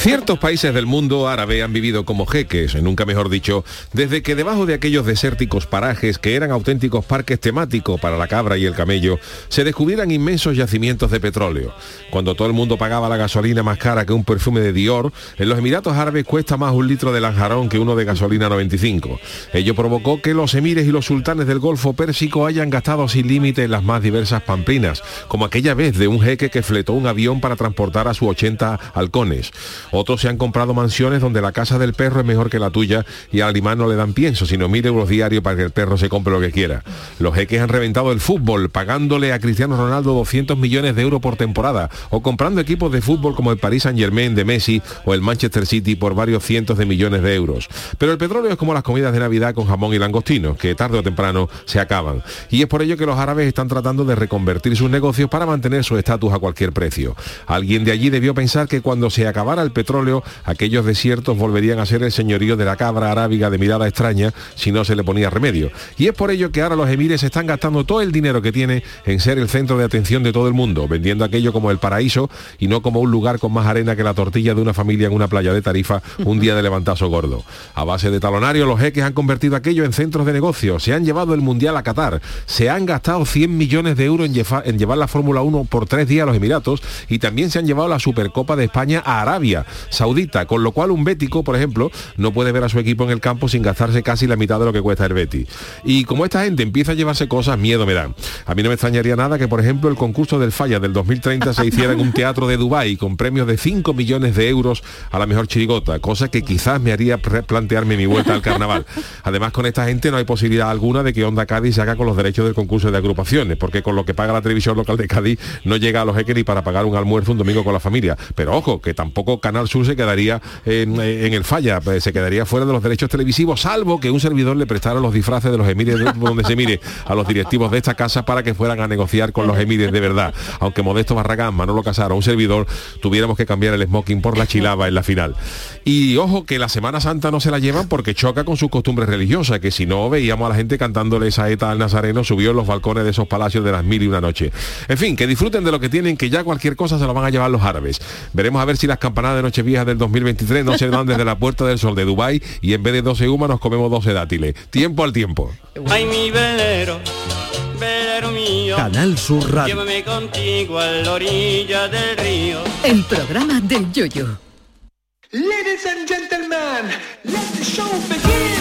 Ciertos países del mundo árabe han vivido como jeques, nunca mejor dicho, desde que debajo de aquellos desérticos parajes que eran auténticos parques temáticos para la cabra y el camello, se descubrieran inmensos yacimientos de petróleo. Cuando todo el mundo pagaba la gasolina más cara que un perfume de Dior, en los Emiratos Árabes cuesta más un litro de lanjarón que uno de gasolina 95. Ello provocó que los emires y los sultanes del Golfo Pérsico hayan gastado sin límite en las más diversas pamplinas, como aquella vez de un jeque que fletó un avión para transportar a sus 80 halcones. Otros se han comprado mansiones donde la casa del perro es mejor que la tuya y al animal no le dan pienso, sino mil euros diarios para que el perro se compre lo que quiera. Los jeques han reventado el fútbol, pagándole a Cristiano Ronaldo 200 millones de euros por temporada, o comprando equipos de fútbol como el Paris Saint Germain de Messi o el Manchester City por varios cientos de millones de euros. Pero el petróleo es como las comidas de Navidad con jamón y langostinos, que tarde o temprano se acaban. Y es por ello que los árabes están tratando de reconvertir sus negocios para mantener su estatus a cualquier precio. Alguien de allí debió pensar que cuando se acabara el petróleo, aquellos desiertos volverían a ser el señorío de la cabra arábiga de mirada extraña si no se le ponía remedio. Y es por ello que ahora los emires están gastando todo el dinero que tiene en ser el centro de atención de todo el mundo, vendiendo aquello como el paraíso y no como un lugar con más arena que la tortilla de una familia en una playa de Tarifa un día de levantazo gordo. A base de talonario, los jeques han convertido aquello en centros de negocio, se han llevado el Mundial a Qatar, se han gastado 100 millones de euros en llevar la Fórmula 1 por tres días a los Emiratos y también se han llevado la Supercopa de España a Arabia Saudita, con lo cual un bético, por ejemplo, no puede ver a su equipo en el campo sin gastarse casi la mitad de lo que cuesta el Betis. Y como esta gente empieza a llevarse cosas, miedo me dan. A mí no me extrañaría nada que, por ejemplo, el concurso del Falla del 2030 se hiciera en un teatro de Dubái con premios de 5 millones de euros a la mejor chirigota, cosa que quizás me haría plantearme mi vuelta al carnaval. Además, con esta gente no hay posibilidad alguna de que Onda Cádiz se haga con los derechos del concurso de agrupaciones, porque con lo que paga la televisión local de Cádiz no llega a los jeques para pagar un almuerzo un domingo con la familia. Pero ojo, que tampoco Canal Sur se quedaría en, en el falla, pues, se quedaría fuera de los derechos televisivos, salvo que un servidor le prestara los disfraces de los emires de- donde se mire a los directivos de esta casa para que fueran a negociar con los emires de verdad. Aunque Modesto Barragán, Manolo Casaro, un servidor, tuviéramos que cambiar el smoking por la chilaba en la final. Y ojo que la Semana Santa no se la llevan porque choca con sus costumbres religiosas, que si no veíamos a la gente cantándole esa eta al Nazareno subió en los balcones de esos palacios de las mil y una noche. En fin, que disfruten de lo que tienen, que ya cualquier cosa se lo van a llevar los árabes. Veremos a ver si las campanadas de Nochevieja del 2023 no se dan desde la Puerta del Sol de Dubái y en vez de 12 humas nos comemos 12 dátiles. Tiempo al tiempo. Ay, mi velero, velero mío. Canal Sur Radio. Llévame contigo a la orilla del río. El programa del Yoyo. Ladies and gentlemen, let the show begin.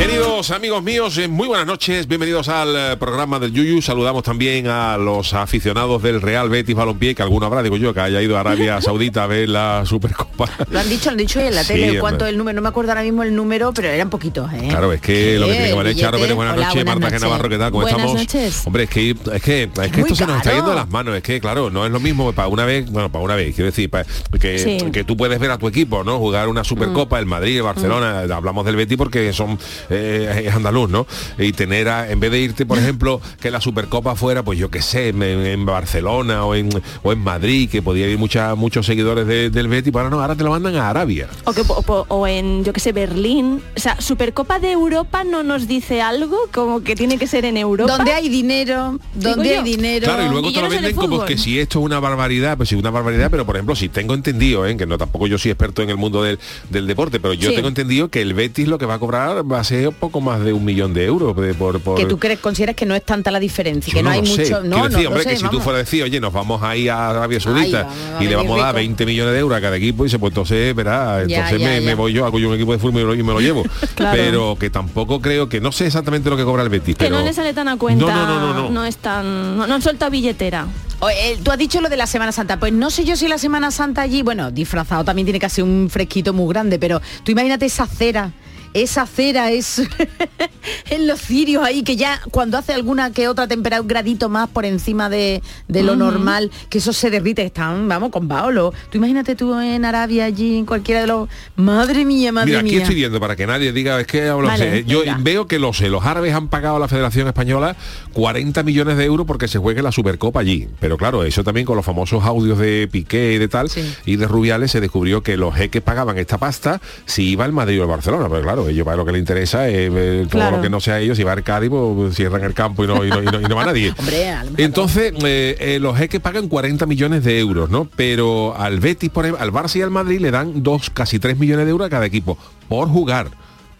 Queridos amigos míos, eh, muy buenas noches, bienvenidos al eh, programa del Yuyu. Saludamos también a los aficionados del Real Betis Balompié, que alguno habrá, digo yo, que haya ido a Arabia Saudita a ver la Supercopa. Lo han dicho, lo han dicho hoy en la Sí, tele, cuánto es el número, no me acuerdo ahora mismo el número, pero eran poquitos, ¿eh? Claro, es que lo que tiene que valer. Charo Pérez, buenas Hola, noches, buenas Marta noches. Navarro, ¿qué tal? ¿Cómo Buenas estamos? noches. Hombre, es que, es que, es que esto se nos está yendo de las manos, es que, claro, no es lo mismo para una vez, bueno, para una vez, quiero decir, para- que, Sí. que tú puedes ver a tu equipo, ¿no? Jugar una Supercopa, el Madrid, el Barcelona, hablamos del Betis porque son, eh, es andaluz, ¿no? Y tener, a- en vez de irte, por ejemplo, que la Supercopa fuera, pues yo qué sé, en, en Barcelona o en, o en Madrid, que podía ir mucha, muchos seguidores de- del Betis, pero no, ahora te lo mandan a Arabia. O, que, o, o- en, yo que sé, Berlín. O sea, Supercopa de Europa no nos dice algo como que tiene que ser en Europa. Donde hay dinero, donde hay dinero. Claro, y luego Y te lo no venden como que si esto es una barbaridad, pues sí, una barbaridad, pero por ejemplo, si tengo entendido, ¿eh? que no tampoco yo soy experto en el mundo del, del deporte, pero yo Sí. tengo entendido que el Betis lo que va a cobrar va a ser poco más de un millón de euros de- por, por- que tú crees, consideras que no es tanta la diferencia, Yo que no, no hay sé. mucho. Quiero No, no, decir, lo hombre, sé, que si tú vamos. fueras a decir, oye, nos vamos a ir a Arabia Saudita vamos a y le vamos a dar rico. 20 millones de euros a cada equipo, y dice, pues entonces, verá, Ya, entonces ya, me, ya. me voy yo, hago yo un equipo de fútbol y me lo, llevo. Claro. Pero que tampoco creo que, no sé exactamente lo que cobra el Betis, que pero... no le sale tan a cuenta. No, no, no, no, no. es tan. No, no suelta billetera. O, eh, tú has dicho lo de la Semana Santa, pues no sé yo si la Semana Santa allí, bueno, disfrazado también tiene que ser un fresquito muy grande, pero tú imagínate esa cera esa cera es en los cirios ahí, que ya cuando hace alguna que otra temperatura, un gradito más por encima de, de lo normal, que eso se derrite, están, vamos, con Paolo. Tú imagínate tú en Arabia, allí, en cualquiera de los... Madre mía, madre Mira, aquí mía. estoy viendo para que nadie diga, es que hablo Vale, sé. Yo venga. veo que los, los árabes han pagado a la Federación Española 40 millones de euros porque se juegue la Supercopa allí. Pero claro, eso también con los famosos audios de Piqué y de tal Sí. y de Rubiales se descubrió que los jeques pagaban esta pasta si iba el Madrid o el Barcelona. Pero claro, ellos para lo que les interesa es eh, todo Claro. lo que no sea ellos, si va el Cádiz, pues cierran el campo y no, y no, y no- y no va nadie. Hombre, Entonces, eh, eh, los jeques pagan 40 millones de euros, ¿no? Pero al Betis, por ejemplo, al Barça y al Madrid le dan dos, casi 3 millones de euros a cada equipo por jugar,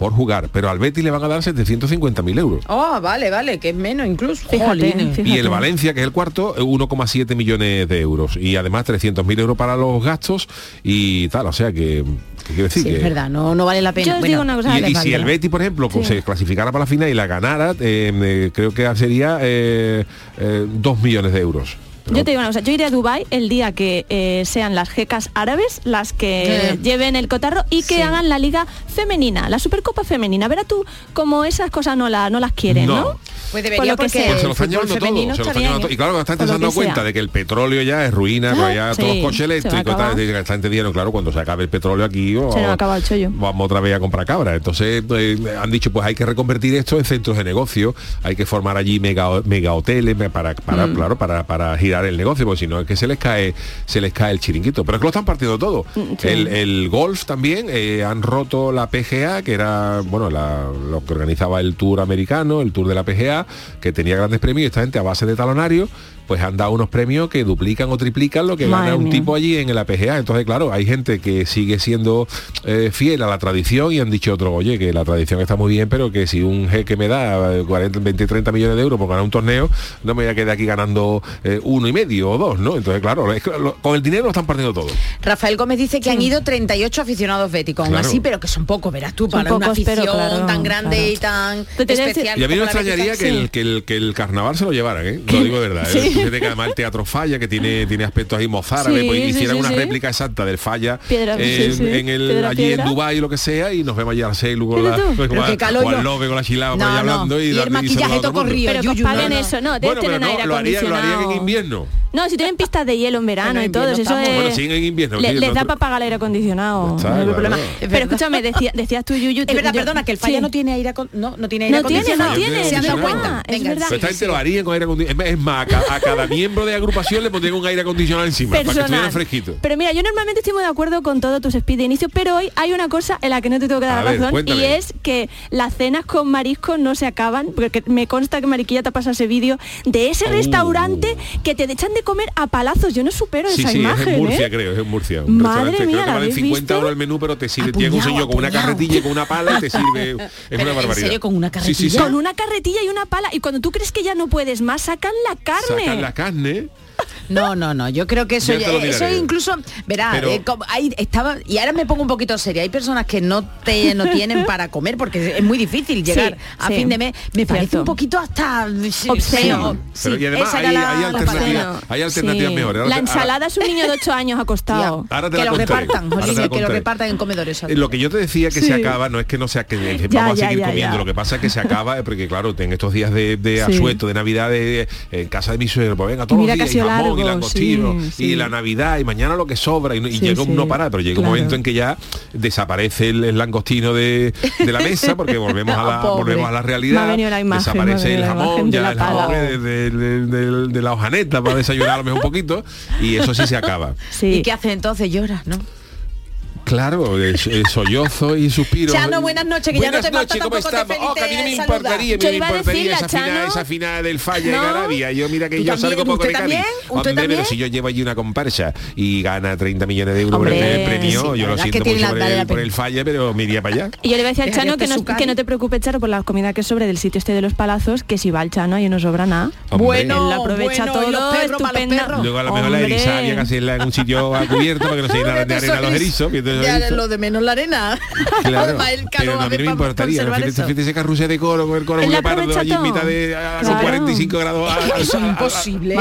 por jugar. Pero al Betis le van a dar 750 mil euros. Oh, vale, vale, que es menos incluso. Fíjate, fíjate. Y el Valencia, que es el cuarto, eh, 1,7 millones de euros. Y además 300.000 euros para los gastos y tal. O sea que, quiero decir Sí, que... es verdad, no, no vale la pena. Yo Bueno, digo una cosa, Y, y si el Betis, por ejemplo, Sí. se clasificara para la final y la ganara, eh, eh, creo que sería eh, eh, 2 millones de euros. Yo te digo una cosa, yo iré a Dubai el día que eh, sean las jecas árabes las que Sí. lleven el cotarro y que Sí. hagan la liga femenina, la Supercopa femenina. Verá tú como esas cosas no, la, no las quieren, ¿no? No. Pues Por lo porque. Pues se lo están llevando todo, femenino se lo están estaría llevando todo. bien. Y claro, cuando están dando cuenta de que el petróleo ya es ruina, que ya Ah, todos sí, coches eléctricos, están entendiendo, claro, cuando se acabe el petróleo aquí o- Se nos acaba el chollo. vamos otra vez a comprar cabra. Entonces eh, han dicho, pues hay que reconvertir esto en centros de negocio, hay que formar allí mega, mega hoteles para, para Mm. claro, para, para girar el negocio, porque si no es que se les cae, se les cae el chiringuito. Pero es que lo están partiendo todo. Mm, sí. El, el golf también, eh, han roto la PGA, que era bueno la- lo que organizaba el tour americano, el tour de la PGA, que tenía grandes premios, esta gente a base de talonario, pues han dado unos premios que duplican o triplican lo que Madre gana un mía. tipo allí en la PGA. Entonces, claro, hay gente que sigue siendo eh, fiel a la tradición y han dicho otro, oye, que la tradición está muy bien, pero que si un jeque me da eh, 40, 20, 30 millones de euros por ganar un torneo, no me voy a quedar aquí ganando eh, uno y medio o dos, ¿no? Entonces, claro, es que lo- con el dinero lo están partiendo todo. Rafael Gómez dice que han ido 38 aficionados béticos, aún Claro. así, pero que son pocos, verás tú, Son para una pocos, pero afición claro, tan grande claro. y tan especial. Y a mí no me extrañaría que Sí. el, que, el, que el carnaval se lo llevaran, ¿eh? Lo digo de verdad. ¿eh? Sí. Fíjate que además el teatro falla, que tiene, tiene aspectos ahí mozárabes, Sí, pues sí, hicieran sí, una sí. réplica exacta del falla Piedra, eh, sí, sí. en el, Piedra, allí piedra. en Dubái lo que sea y nos vemos allí al Celu con Fíjate la, tú. con Pero la- qué calor o al yo- Lobe con la chilaba por No, ahí no. hablando y, el maquillaje a todo corrido, Pero que os Yuyu, paguen no, eso, tener aire lo, haría, lo harían en invierno. No, si tienen pistas de hielo en verano Bueno, y todo, eso estamos. es... Bueno, sí, en invierno, le- les da para pagar el aire acondicionado. Está, no hay claro. problema. Es Pero escúchame, decía- decías tú, Yuyu... Es verdad, yo- perdona, que el falla sí. no tiene aire no, no tiene aire No tiene, no acondicionado. tiene, Se han dado es cuenta. es verdad. Pero esta gente lo haría con aire acondicionado. Es más, a, ca- a cada miembro de agrupación le pondrían un aire acondicionado encima para que estuviera personal. fresquito. Pero mira, yo normalmente estoy muy de acuerdo con todos tus speed de inicio, pero hoy hay una cosa en la que no te tengo que dar A ver, razón cuéntame. y es que las cenas con mariscos no se acaban, porque me consta que Mariquilla te ha pasado ese vídeo de ese Oh. restaurante que te echan de comer a palazos. Yo no supero Sí, esa sí, imagen. es en Murcia, ¿eh? creo, es en Murcia. Un Madre restaurante, mía, creo ¿la que vale habéis 50 visto? euros el menú, pero te sirve, tiene un Apuñado, señor con una apuñado. carretilla y con una pala y te sirve. Es Pero, una ¿en barbaridad. serio, con una Sí, sí, carretilla? sí. Con una carretilla y una pala. Y cuando tú crees que ya no puedes más, sacan la carne. Sacan la carne. No, no, no, yo creo que eso, Ya ya- eso incluso, verá, Pero- eh, como- ahí estaba, y ahora me pongo un poquito seria, hay personas que no te no tienen para comer porque es muy difícil llegar a sí. fin de mes, me parece Cierto. un poquito hasta Obsceno. Pero y además hay, alternativas, palabra. hay alternativas Sí. mejores. Ahora La ahora- ensalada es un niño de 8 años ha costado. Ahora te que la lo contaré. repartan, Jolín, la que lo repartan en comedores. Eh, Lo que yo te decía que se Sí. acaba no es que no sea que eh, Ya, vamos ya, a seguir ya, comiendo, ya. lo que pasa es que se acaba porque claro, en estos días de, de Sí. asueto, de Navidad, de, en casa de mi suegro, pues venga, todos los días, jamón, y langostino, sí, sí. y la Navidad, y mañana lo que sobra, y, y Sí, llega un sí. no parar, pero llega Claro. un momento en que ya desaparece el, el langostino de, de la mesa, porque volvemos a la, Oh, volvemos a la realidad, Me ha venido la imagen, me ha desaparece el jamón, ya la el jamón de, de- de- de- de la hojaneta para desayunar a lo mejor un poquito, y eso sí se acaba. Sí. ¿Y qué haces entonces? Lloras, ¿no? Claro, es, es sollozo y suspiro. Chano, buenas noches, que ya no te falta ¿cómo estamos? Oh, que a mí no me importaría, me importaría esa final, esa final del falla en ¿No? Arabia. Yo mira que ¿Tú yo también? salgo poco ¿Usted de? ¿Usted Hombre, también? pero si yo llevo allí una comparsa y gana 30 millones de euros por Hombre, el premio, sí, yo lo siento mucho por el, por el falla, pero me iría para allá. Y yo le voy a decir al Chano que no, que no te preocupes, Chano, por la comida que sobre del sitio este de los palazos, que si va el Chano y no sobra nada. Bueno, Él la aprovecha todo, estupenda. Luego a lo mejor la eriza había que hacerla en un sitio a cubierto para que no se llenaran de arena los erizos. Los Ya, lo de menos la arena. Claro, Además, el pero calor no, a mí no me importaría. Fíjate, ese carrusel de coro con el coro muy pardo allí en mitad de a- con Claro. 45 grados a- Es a- a- imposible,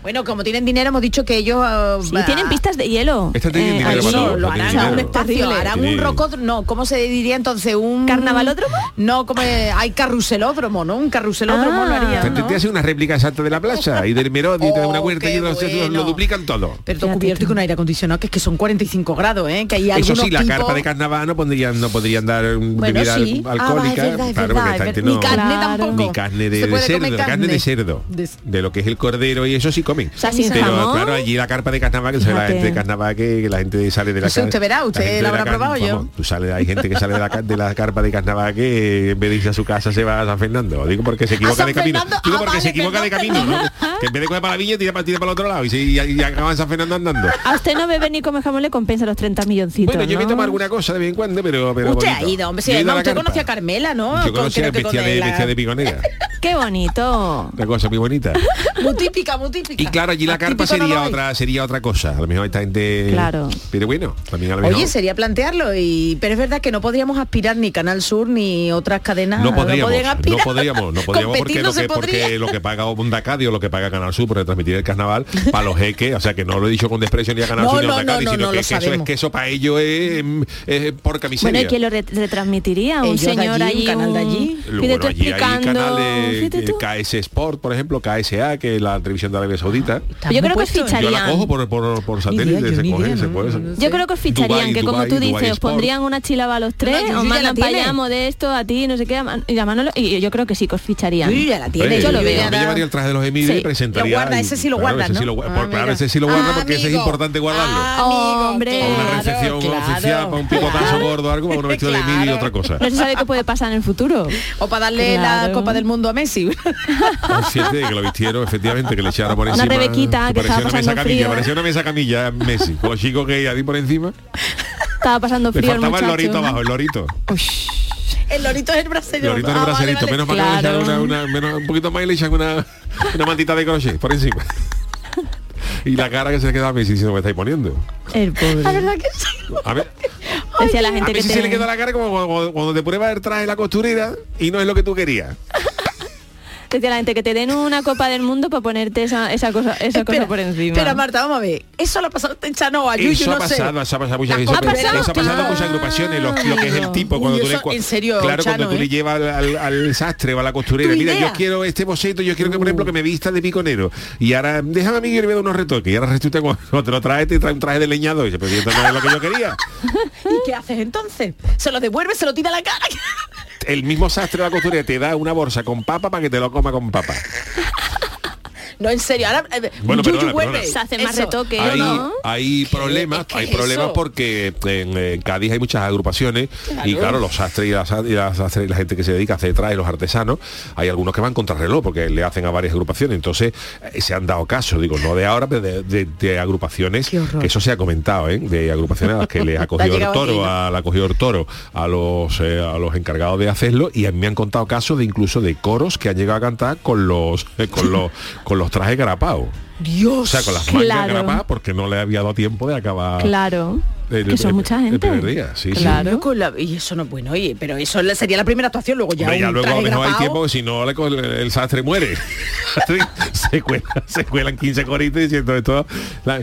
Oh. Bueno, como tienen dinero, hemos dicho que ellos... uh, Sí, tienen pistas de hielo. Eh, dinero todo, lo harán dinero. a un espacio, harán un rocódromo, no, ¿cómo se diría entonces? Un ¿Carnavalódromo? No, como eh, hay carruselódromo, ¿no? Un carruselódromo Ah. lo haría, Te, te- ¿no? te hace una réplica exacta de la plaza y del Merodi y te da una Oh, huerta y qué lo, duplican todo. Pero todo cubierto y con aire acondicionado, que es que son 45 grados, ¿eh? Que hay Eso algunos sí, la tipos- carpa de carnaval no podrían, no podrían dar Bueno, bebida sí. al- Ah, alcohólica. va, es verdad, es claro, verdad, porque esta es gente verdad. no- Ni carne tampoco. ni carne de, cerdo, carne de cerdo, de lo que es el cordero y eso sí comen. O sea, sin Pero jamón. claro, allí la carpa de carnaval, que la gente de carnaval que, que la gente sale de la No sé, car- usted verá, usted de la habrá car- probado, yo. vamos, tú sales, hay gente que sale de la, de la carpa de carnaval que en vez de irse a su casa se va a San Fernando. Digo porque se equivoca de camino. Fernando? Digo Ah, porque vale, se equivoca de camino, ¿no? Que en vez de coger para la villa tira para, tira para el otro lado y, se, y, y acaba en San Fernando andando. A usted no bebe ni come jamón, le compensa los 30 milloncitos, Bueno, yo me ¿no? tomo alguna cosa de vez en cuando, pero... pero Usted ha bonito. ido, hombre, sí, a no, la usted carpa. conoce a Carmela, ¿no? Yo Con- conocía creo que bestia de, la- bestia de piconera. Qué bonito. Una cosa muy bonita. Muy típica, muy típica. Y claro, allí la Más carpa no sería otra sería otra cosa. A lo mejor esta gente... Claro. Pero bueno, también a lo mejor... Oye, sería plantearlo, y pero es verdad que no podríamos aspirar ni Canal Sur ni otras cadenas. no podríamos, no aspirar. podríamos, no podríamos Competir porque, no lo se que, porque podría. lo que paga Onda Cádiz o lo que paga Canal Sur por transmitir el carnaval para los jeques, o sea que no lo he dicho con desprecio ni a Canal No, Sur ni a no, no, no, sino no, que, eso es que eso para ellos es, es porca miseria. Bueno, ¿y quién lo re- retransmitiría? Un señor allí, un canal de allí. Lo- bueno, allí hay canales KS Sport, por ejemplo, KSA, que es la televisión de Arabia Saudita. Está Yo creo que ¿eh? Yo la ficharían. cojo por, por, por satélite, idea, yo se coge, idea, se no, puede. no sé. Yo creo que os ficharían, Dubái, que como Dubái, tú dices, Dubái os Sport. pondrían una chilaba a los tres, No, os mandan para allá Modesto, a ti, no sé qué, y a Manolo, y yo creo que sí que os ficharían. Ya la tiene, yo lo yo veo. me llevaría el traje de los Emires Sí. y presentaría. Lo guarda, ese sí lo claro, guarda, ese sí ¿no? lo gua- Ah, por- claro, ese sí lo guarda porque ese es importante guardarlo. Amigo, Hombre. Una recepción oficial, para un picotazo gordo algo, para un vestido de y otra cosa. No se sabe qué puede pasar en el futuro. O para darle la. Copa del Mundo a Messi. Fíjate que lo vistieron, efectivamente, que le echaron por Una encima. Rebequita que parecía estaba una mesa pasando camilla, frío. parecía una mesa camilla Messi, con los chicos que ahí por encima. Estaba pasando Le frío el faltaba el muchacho. lorito abajo, el lorito. el lorito es el brasileño. El lorito en el Ah, vale, vale. menos mal que le Claro. echan una, una- menos- un poquito más y le echan una, una mantita de crochet por encima. Y la cara que se le queda a Messi diciendo me estáis poniendo. El pobre. La verdad que sí. A ver, Decía la a gente que Messi te... se le queda la cara como cuando, cuando te pruebas el traje de la costurera y no es lo que tú querías. Decía la gente que te den una copa del mundo para ponerte esa, esa cosa, esa cosa por encima. Espera, Marta, vamos a ver. Eso lo ha pasado en Chano a Yuyu, Eso ha no sé. pasado, eso ha pasado muchas veces. costurera, Eso ha pasado en muchas agrupaciones, lo, lo que es el tipo, cuando Uy, tú le en serio, Claro, cuando tú le ¿eh? llevas al, al- al sastre o a la costurera, Tu mira, idea. yo quiero este boceto, yo quiero que, por ejemplo, que me vista de piconero. Y ahora, déjame a mí que yo le voy a dar unos retoques. Y ahora resulta cuando te lo traes, te trae un traje de leñador. Y dice, pero esto no es lo que yo quería. ¿Y qué haces entonces? ¿Se lo devuelve, se lo tira a la cara? El mismo sastre de la costurera te da una bolsa con papa para que te lo coma con papa. No, en serio. Ahora, eh, Bueno, Yuyu perdona, vuelve. perdona. Se hace más Eso. retoque, hay, ¿no? hay problemas, es hay eso. problemas porque en, en Cádiz hay muchas agrupaciones y claro, los sastres y las, y las y la gente que se dedica a hacer trajes, los artesanos, hay algunos que van contra reloj porque le hacen a varias agrupaciones. Entonces eh, se han dado casos, digo, no de ahora, pero de, de- de agrupaciones, que eso se ha comentado, ¿eh? de agrupaciones a las que le ha cogido el toro, aquí, ¿no? a, la ha cogido el toro a los eh, a los encargados de hacerlo y a mí me han contado casos de incluso de coros que han llegado a cantar con los con los con los trajes grapados. Dios. O sea, con las mangas Claro. grapadas porque no le había dado tiempo de acabar Claro. el- que son el- mucha el gente. primer día, sí, sí. claro. Con la- y eso no es bueno, oye, pero eso sería la primera actuación, luego ya, Hombre, ya un luego a lo traje mejor hay tiempo que si no el, el sastre muere. se, cuelan, se cuelan 15 coritos diciendo esto. la-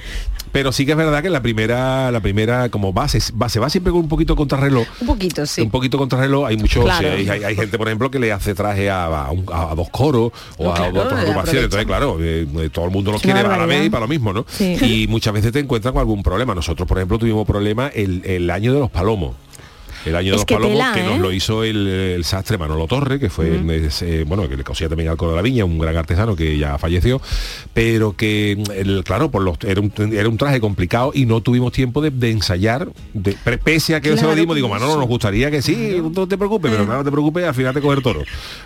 pero sí que es verdad que la primera, la primera como base, va- se va siempre con un poquito contrarreloj. Un poquito, sí. Un poquito contrarreloj, hay muchos, Claro. eh, hay, hay gente, por ejemplo, que le hace traje a, a un- a- a dos coros o No, a claro, otras agrupaciones. Entonces, claro, eh, eh, todo el mundo lo Qué quiere a la vez y para lo mismo, ¿no? Sí. Y muchas veces te encuentras con algún problema. Nosotros, por ejemplo, tuvimos problema el, el año de los palomos. El año de los palomos tela, que nos ¿eh? lo hizo el, el sastre Manolo Torre, que fue ese, bueno, que le cosía también al Coro de la Viña, un gran artesano que ya falleció, pero que el, claro, por los, era, un, era un traje complicado y no tuvimos tiempo de, de ensayar, de, pese a que se lo Claro, dimos, digo, por Manolo, nos gustaría que sí, no te preocupes, Eh. pero claro, no te preocupes, al final te coge el toro.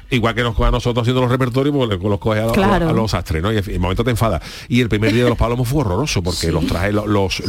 Igual que nos coge a nosotros haciendo los repertorios, pues los coge a, los- Claro. a los sastres, ¿no? Y el momento te enfada. Y el primer día de los palomos fue horroroso, porque los trajes, los, los,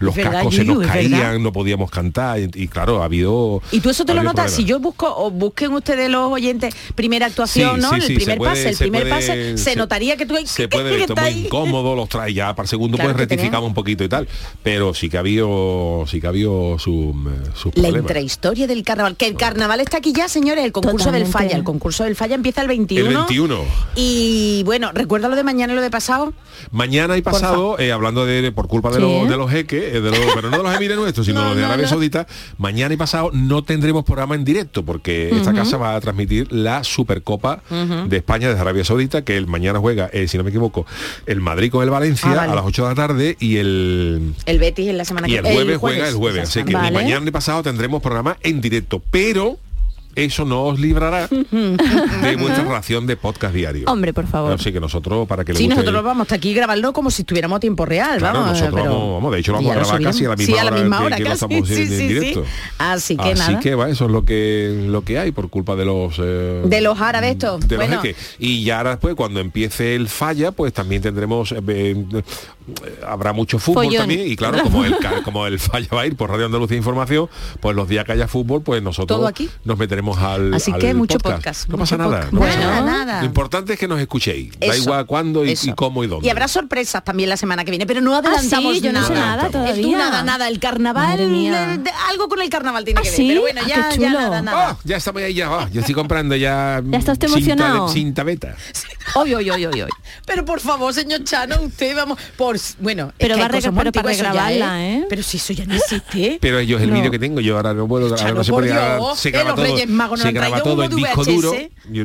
los, cascos se nos caían, no podíamos cantar y, y claro ha habido... ¿Y tú eso te lo notas? problemas. Si yo busco, o busquen ustedes los oyentes, primera actuación, Sí, ¿no? sí, el sí, primer puede- pase, el primer puede- pase, se, se- notaría que tú se que puede, está muy ahí. incómodo, los trae ya para el segundo Claro pues rectificamos un poquito y tal, pero sí que ha habido sí que ha habido su, sus La problemas. intrahistoria del carnaval. Que el carnaval está aquí ya, señores, el concurso del falla. El concurso del falla empieza el 21. El 21. Y bueno, recuerda lo de mañana y lo de pasado. Mañana y pasado, eh, hablando de por culpa de, Sí. los, de los jeques, eh, de los- pero no de los emires nuestros, sino No, los de no, Arabia no. Saudita, mañana y pasado no tendremos programa en directo porque esta casa va a transmitir la Supercopa de España desde Arabia Saudita, que el mañana juega, eh, si no me equivoco, el Madrid con el Valencia Ah, vale. a las 8 de la tarde y el El Betis en la semana y que el jueves juega el jueves, así que ni Vale. mañana ni pasado tendremos programa en directo, pero eso no os librará de vuestra ración de podcast diario. Hombre, por favor. Así que nosotros, para que le Sí, guste- nosotros vamos hasta aquí grabarlo como si estuviéramos a tiempo real. Claro, vamos, nosotros pero- vamos- vamos, de hecho lo vamos a grabar subiremos. casi a la misma Sí, a la hora misma que- hora que lo casi. estamos Sí, en sí, sí. directo. Así que Así nada. que va, eso es lo que lo que hay por culpa de los eh, De los árabes estos. de los Bueno. jeques. Y ya ahora después cuando empiece el falla, pues también tendremos eh, eh, habrá mucho fútbol Follón. también y claro, como el como el falla va a ir por Radio Andalucía Información, pues los días que haya fútbol, pues nosotros Todo aquí. nos meteremos al Así al que mucho podcast. No mucho pasa nada. podcast. no pasa Nada. Lo importante es que nos escuchéis. Da Eso, igual cuándo y, cómo y dónde. Y habrá sorpresas también la semana que viene, pero no adelantamos Ah, sí, yo no nada. sé nada tú todavía. nada, nada. El carnaval, de- de- algo con el carnaval tiene ¿Ah, que ver. sí? Pero bueno, Ah, ya, nada, nada. Ah, ya estamos ahí ya. Yo estoy comprando ya. ¿Ya está usted cinta de- emocionado? Cinta beta. Hoy, hoy, hoy, hoy, hoy. Pero por favor, señor Chano, usted vamos por bueno, Pero va a regrabarla, ¿eh? Pero si eso ya no existe. Pero yo es el vídeo que tengo, yo ahora no puedo, no se puede grabar, se que graba todo, Nos se graba todo en disco duro. Yo-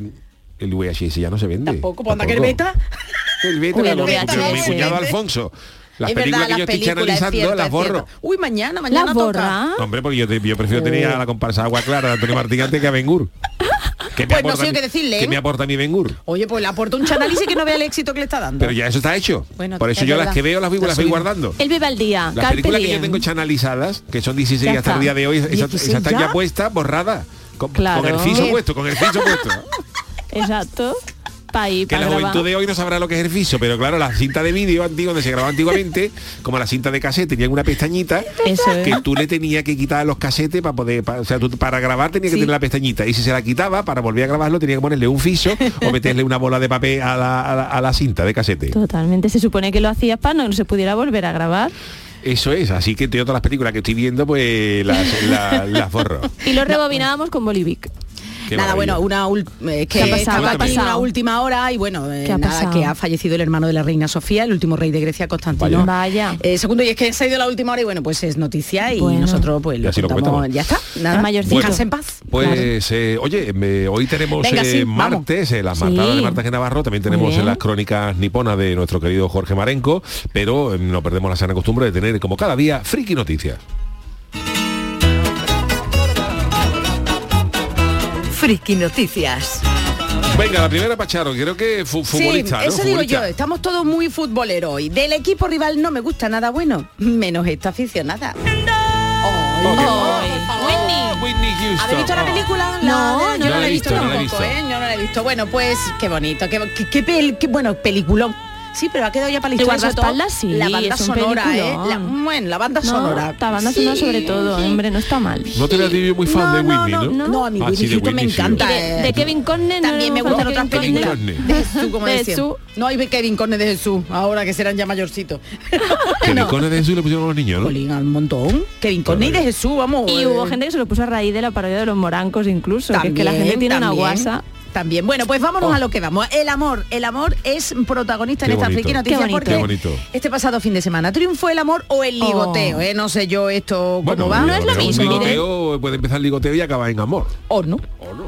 el VHS ya no se vende. Tampoco, pues anda que el Tampoco. beta. El beta, Uy, el VHS. mi cuñado Alfonso. Las Es películas verdad, que yo las estoy analizando cierto, las borro. Uy, mañana, mañana ¿La toca. borra? Hombre, porque yo, te- yo prefiero tener a la comparsa Agua Clara de Antonio Martín antes que a Bengur. ¿Qué Pues no sé mi- qué decirle, ¿Qué ¿eh? me aporta mi Bengur? Oye, pues le aporta un chanálisis que no vea el éxito que le está dando. Pero ya eso está hecho. Bueno, Por eso es yo verdad. las que veo las voy, Las las guardando. Él bebe al día. Las películas que yo tengo chanalizadas, que son 16 Ya hasta el día de hoy, esas, 16 esas están ya ya. puestas, borradas. Con, Claro. con el fiso puesto, con el fiso puesto. Exacto. Para ir, que para la grabar. juventud de hoy no sabrá lo que es el fiso, pero claro, la cinta de vídeo antigua donde se grababa antiguamente, como la cinta de cassette, tenían una pestañita Eso es. que tú le tenías que quitar los casetes para poder, pa- o sea, tú para grabar tenía que tener la pestañita y si se la quitaba para volver a grabarlo tenía que ponerle un fiso o meterle una bola de papel a la, a la- a la cinta de casete. Totalmente. Se supone que lo hacías para no se pudiera volver a grabar. Eso es, así que yo todas las películas que estoy viendo pues las, la- las borro. Y lo rebobinábamos con Bolivic. Qué nada, maravilla. bueno, una ul- eh, que ¿Qué ha pasado? una última hora y bueno, eh, ¿Qué ha nada, pasado? que ha fallecido el hermano de la reina Sofía, el último rey de Grecia, Constantino. Vaya. Eh, segundo, y es que se ha ido la última hora y bueno, pues es noticia y Bueno. nosotros pues lo contamos. ya está, nada. Mayorcito. Descansa en paz. Pues, eh, oye, me- hoy tenemos Venga, eh, sí, martes, eh, las Sí. martadas de Marta G. Navarro, también tenemos en las crónicas niponas de nuestro querido Jorge Marenco, pero eh, no perdemos la sana costumbre de tener, como cada día, friki noticias. Friki Noticias. Venga, la primera Pacharo, creo que fu- futbolista, sí, ¿no? eso digo Futbolista. yo, estamos todos muy futboleros hoy. Del equipo rival no me gusta nada bueno, menos esta aficionada. Ay, Oh, Whitney Houston. ¿Habéis visto la Oh. película? No, La de- no yo la no la he visto visto, no la he tampoco, visto. ¿eh? Yo no la he visto. Bueno, pues qué bonito, qué, qué, qué qué- bueno, peliculón. Sí, pero ha quedado ya para la El historia, guardaespaldas sí, la banda es un sonora, ¿eh? La- bueno, la banda No, sonora. La banda sonora Sí, sobre todo, sí. hombre, no está mal. No te veas yo muy fan No, de Whitney, no, ¿no? no, a mí Ah, sí, me encanta. De, eh. de Kevin Conner También me gustan gusta otras Kevin películas. Conner. Conner. De Jesús, como De decían. Jesús. No hay Kevin Conner de Jesús, ahora que serán ya mayorcitos. Que No. de Jesús le pusieron a los niños, ¿no? Un montón. Kevin Conner y de Jesús, vamos. Y eh, hubo gente que se lo puso a raíz de la parodia de los morancos incluso, que la gente tiene una guasa. También. Bueno, pues vámonos Oh. a lo que vamos. El amor. El amor es protagonista Qué en esta friki noticia porque este pasado fin de semana triunfó el amor o el ligoteo, Oh. ¿eh? No sé yo esto Bueno, cómo va. No es lo un mismo, ligoteo, puede empezar el ligoteo y acabar en amor. O no.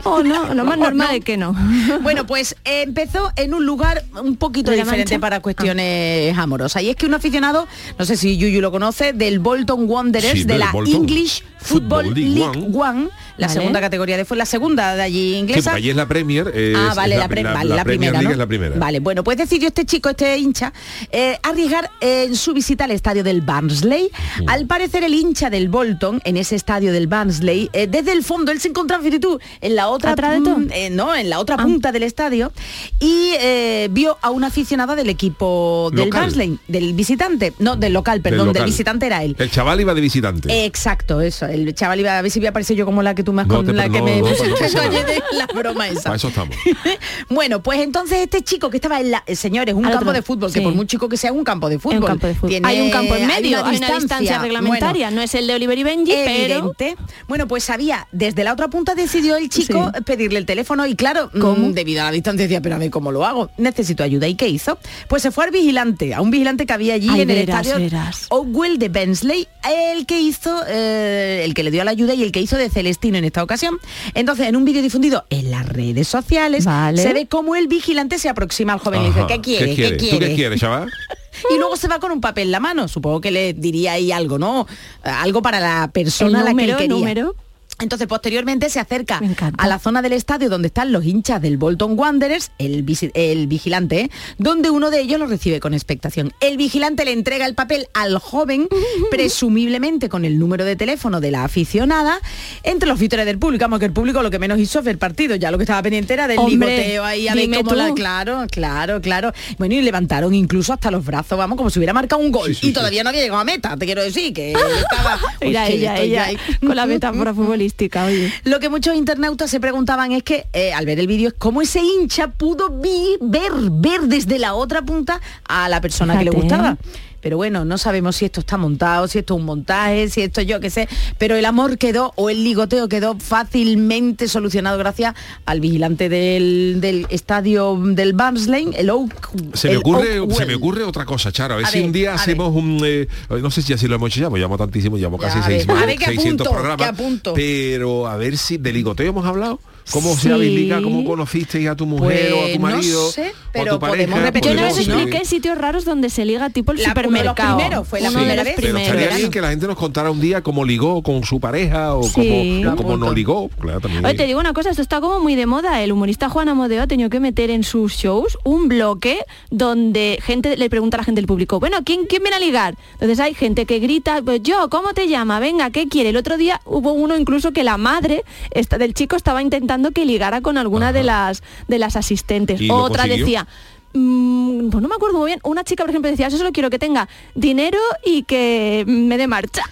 Oh, no, lo más normal es que no. Bueno, pues eh, empezó en un lugar un poquito ¿De la diferente Mancha? para cuestiones amorosas. Y es que un aficionado, no sé si Yuyu lo conoce, del Bolton Wanderers, Sí, de la Bolton. English Football, League One. One, la Vale. segunda categoría de fue la segunda de allí Sí, inglesa. porque allí es la Premier. es- Ah, es vale, la, pre- vale, la Premier primera, es la primera. Vale, bueno, pues decidió este chico, este hincha, eh, arriesgar en su visita al estadio del Barnsley. Mm. Al parecer el hincha del Bolton, en ese estadio del Barnsley, eh, desde el fondo, él se encontraba, fíjate tú, en la otra, ¿Atrás de todo? mm, eh, no, en la otra Ah. punta del estadio y eh, vio a una aficionada del equipo del Local. Barnsley, del visitante, no, del local, perdón, del, local. visitante era él. El chaval iba de visitante. Exacto, eso. El chaval iba a ver si voy a parecer yo como la que tú No con la que me la broma esa. Para eso estamos. bueno, pues entonces este chico que estaba en la, eh, señores, un Al campo otro, de fútbol, que por muy chico que sea, un campo de fútbol. Un campo de fútbol. Tiene- hay un campo en medio, hay una, distancia, Bueno, reglamentaria, no es el de Oliver y Benji, pero Evidente. Bueno, pues sabía, desde la otra punta decidió el chico Sí. pedirle el teléfono y claro, ¿Cómo? mm, debido a la distancia decía, pero a ver cómo lo hago, necesito ayuda. ¿Y qué hizo? Pues se fue al vigilante, a un vigilante que había allí Ay, en el estadio verás. Oakwell de Bensley, el que hizo, eh, el que le dio la ayuda y el que hizo de Celestino en esta ocasión. Entonces, en un vídeo difundido en las redes sociales, Vale. se ve cómo el vigilante se aproxima al joven y dice, Ajá. ¿qué quiere? ¿Qué quiere? ¿Tú qué quieres, chaval? y luego se va con un papel en la mano. Supongo que le diría ahí algo, ¿no? Algo para la persona El a la que él quería. número. Entonces, posteriormente se acerca a la zona del estadio donde están los hinchas del Bolton Wanderers, el, el vigilante, ¿eh? donde uno de ellos lo recibe con expectación. El vigilante le entrega el papel al joven, presumiblemente con el número de teléfono de la aficionada, entre los vítores del público. Vamos, que el público lo que menos hizo fue el partido, ya lo que estaba pendiente era del Hombre, ligoteo ahí, a ver cómo la... Claro, claro, claro. Bueno, y levantaron incluso hasta los brazos, vamos, como si hubiera marcado un gol. Sí, sí, y sí. todavía no había llegado a meta, te quiero decir, que estaba... Mira Oye, ella, ella, ahí. con la metáfora futbolística, oye. Lo que muchos internautas se preguntaban es que eh, al ver el vídeo es cómo ese hincha pudo vi- ver, ver desde la otra punta a la persona que le gustaba. Pero bueno, no sabemos si esto está montado, si esto es un montaje, si esto yo qué sé. Pero el amor quedó, o el ligoteo quedó fácilmente solucionado gracias al vigilante del, del estadio del Barnsley, el Oak. Se me ocurre, Oakwell. se me ocurre otra cosa, Charo. A ver A si ver, un día ver. hacemos un. eh, no sé si así lo hemos hecho ya, pues llamo tantísimo, llamo casi a ver, 6, a ver que 600 apunto, programas. Pero a ver si de ligoteo hemos hablado. ¿Cómo se Sí. habéis ligado? ¿Cómo conocisteis a tu mujer o a Pues tu no marido? sé, o a pero tu pareja? podemos repetir Yo no les ¿no? expliqué sitios raros donde se liga tipo el La- uno de los supermercado. primeros, fue la de primera vez. Pero estaría bien que la gente nos contara un día cómo ligó con su pareja o Sí. cómo, cómo no ligó. Claro, también. Oye, te digo una cosa, esto está como muy de moda. El humorista Juan Amodeo ha tenido que meter en sus shows un bloque donde gente le pregunta a la gente del público, bueno, ¿quién, quién viene a ligar? Entonces hay gente que grita, pues yo, ¿cómo te llama? Venga, ¿qué quiere? El otro día hubo uno incluso que la madre esta- del chico estaba intentando que ligara con alguna de las, de las asistentes. ¿Y lo Otra consiguió? decía, "Mm, pues no me acuerdo muy bien. Una chica, por ejemplo, decía, yo solo quiero que tenga dinero y que me dé marcha.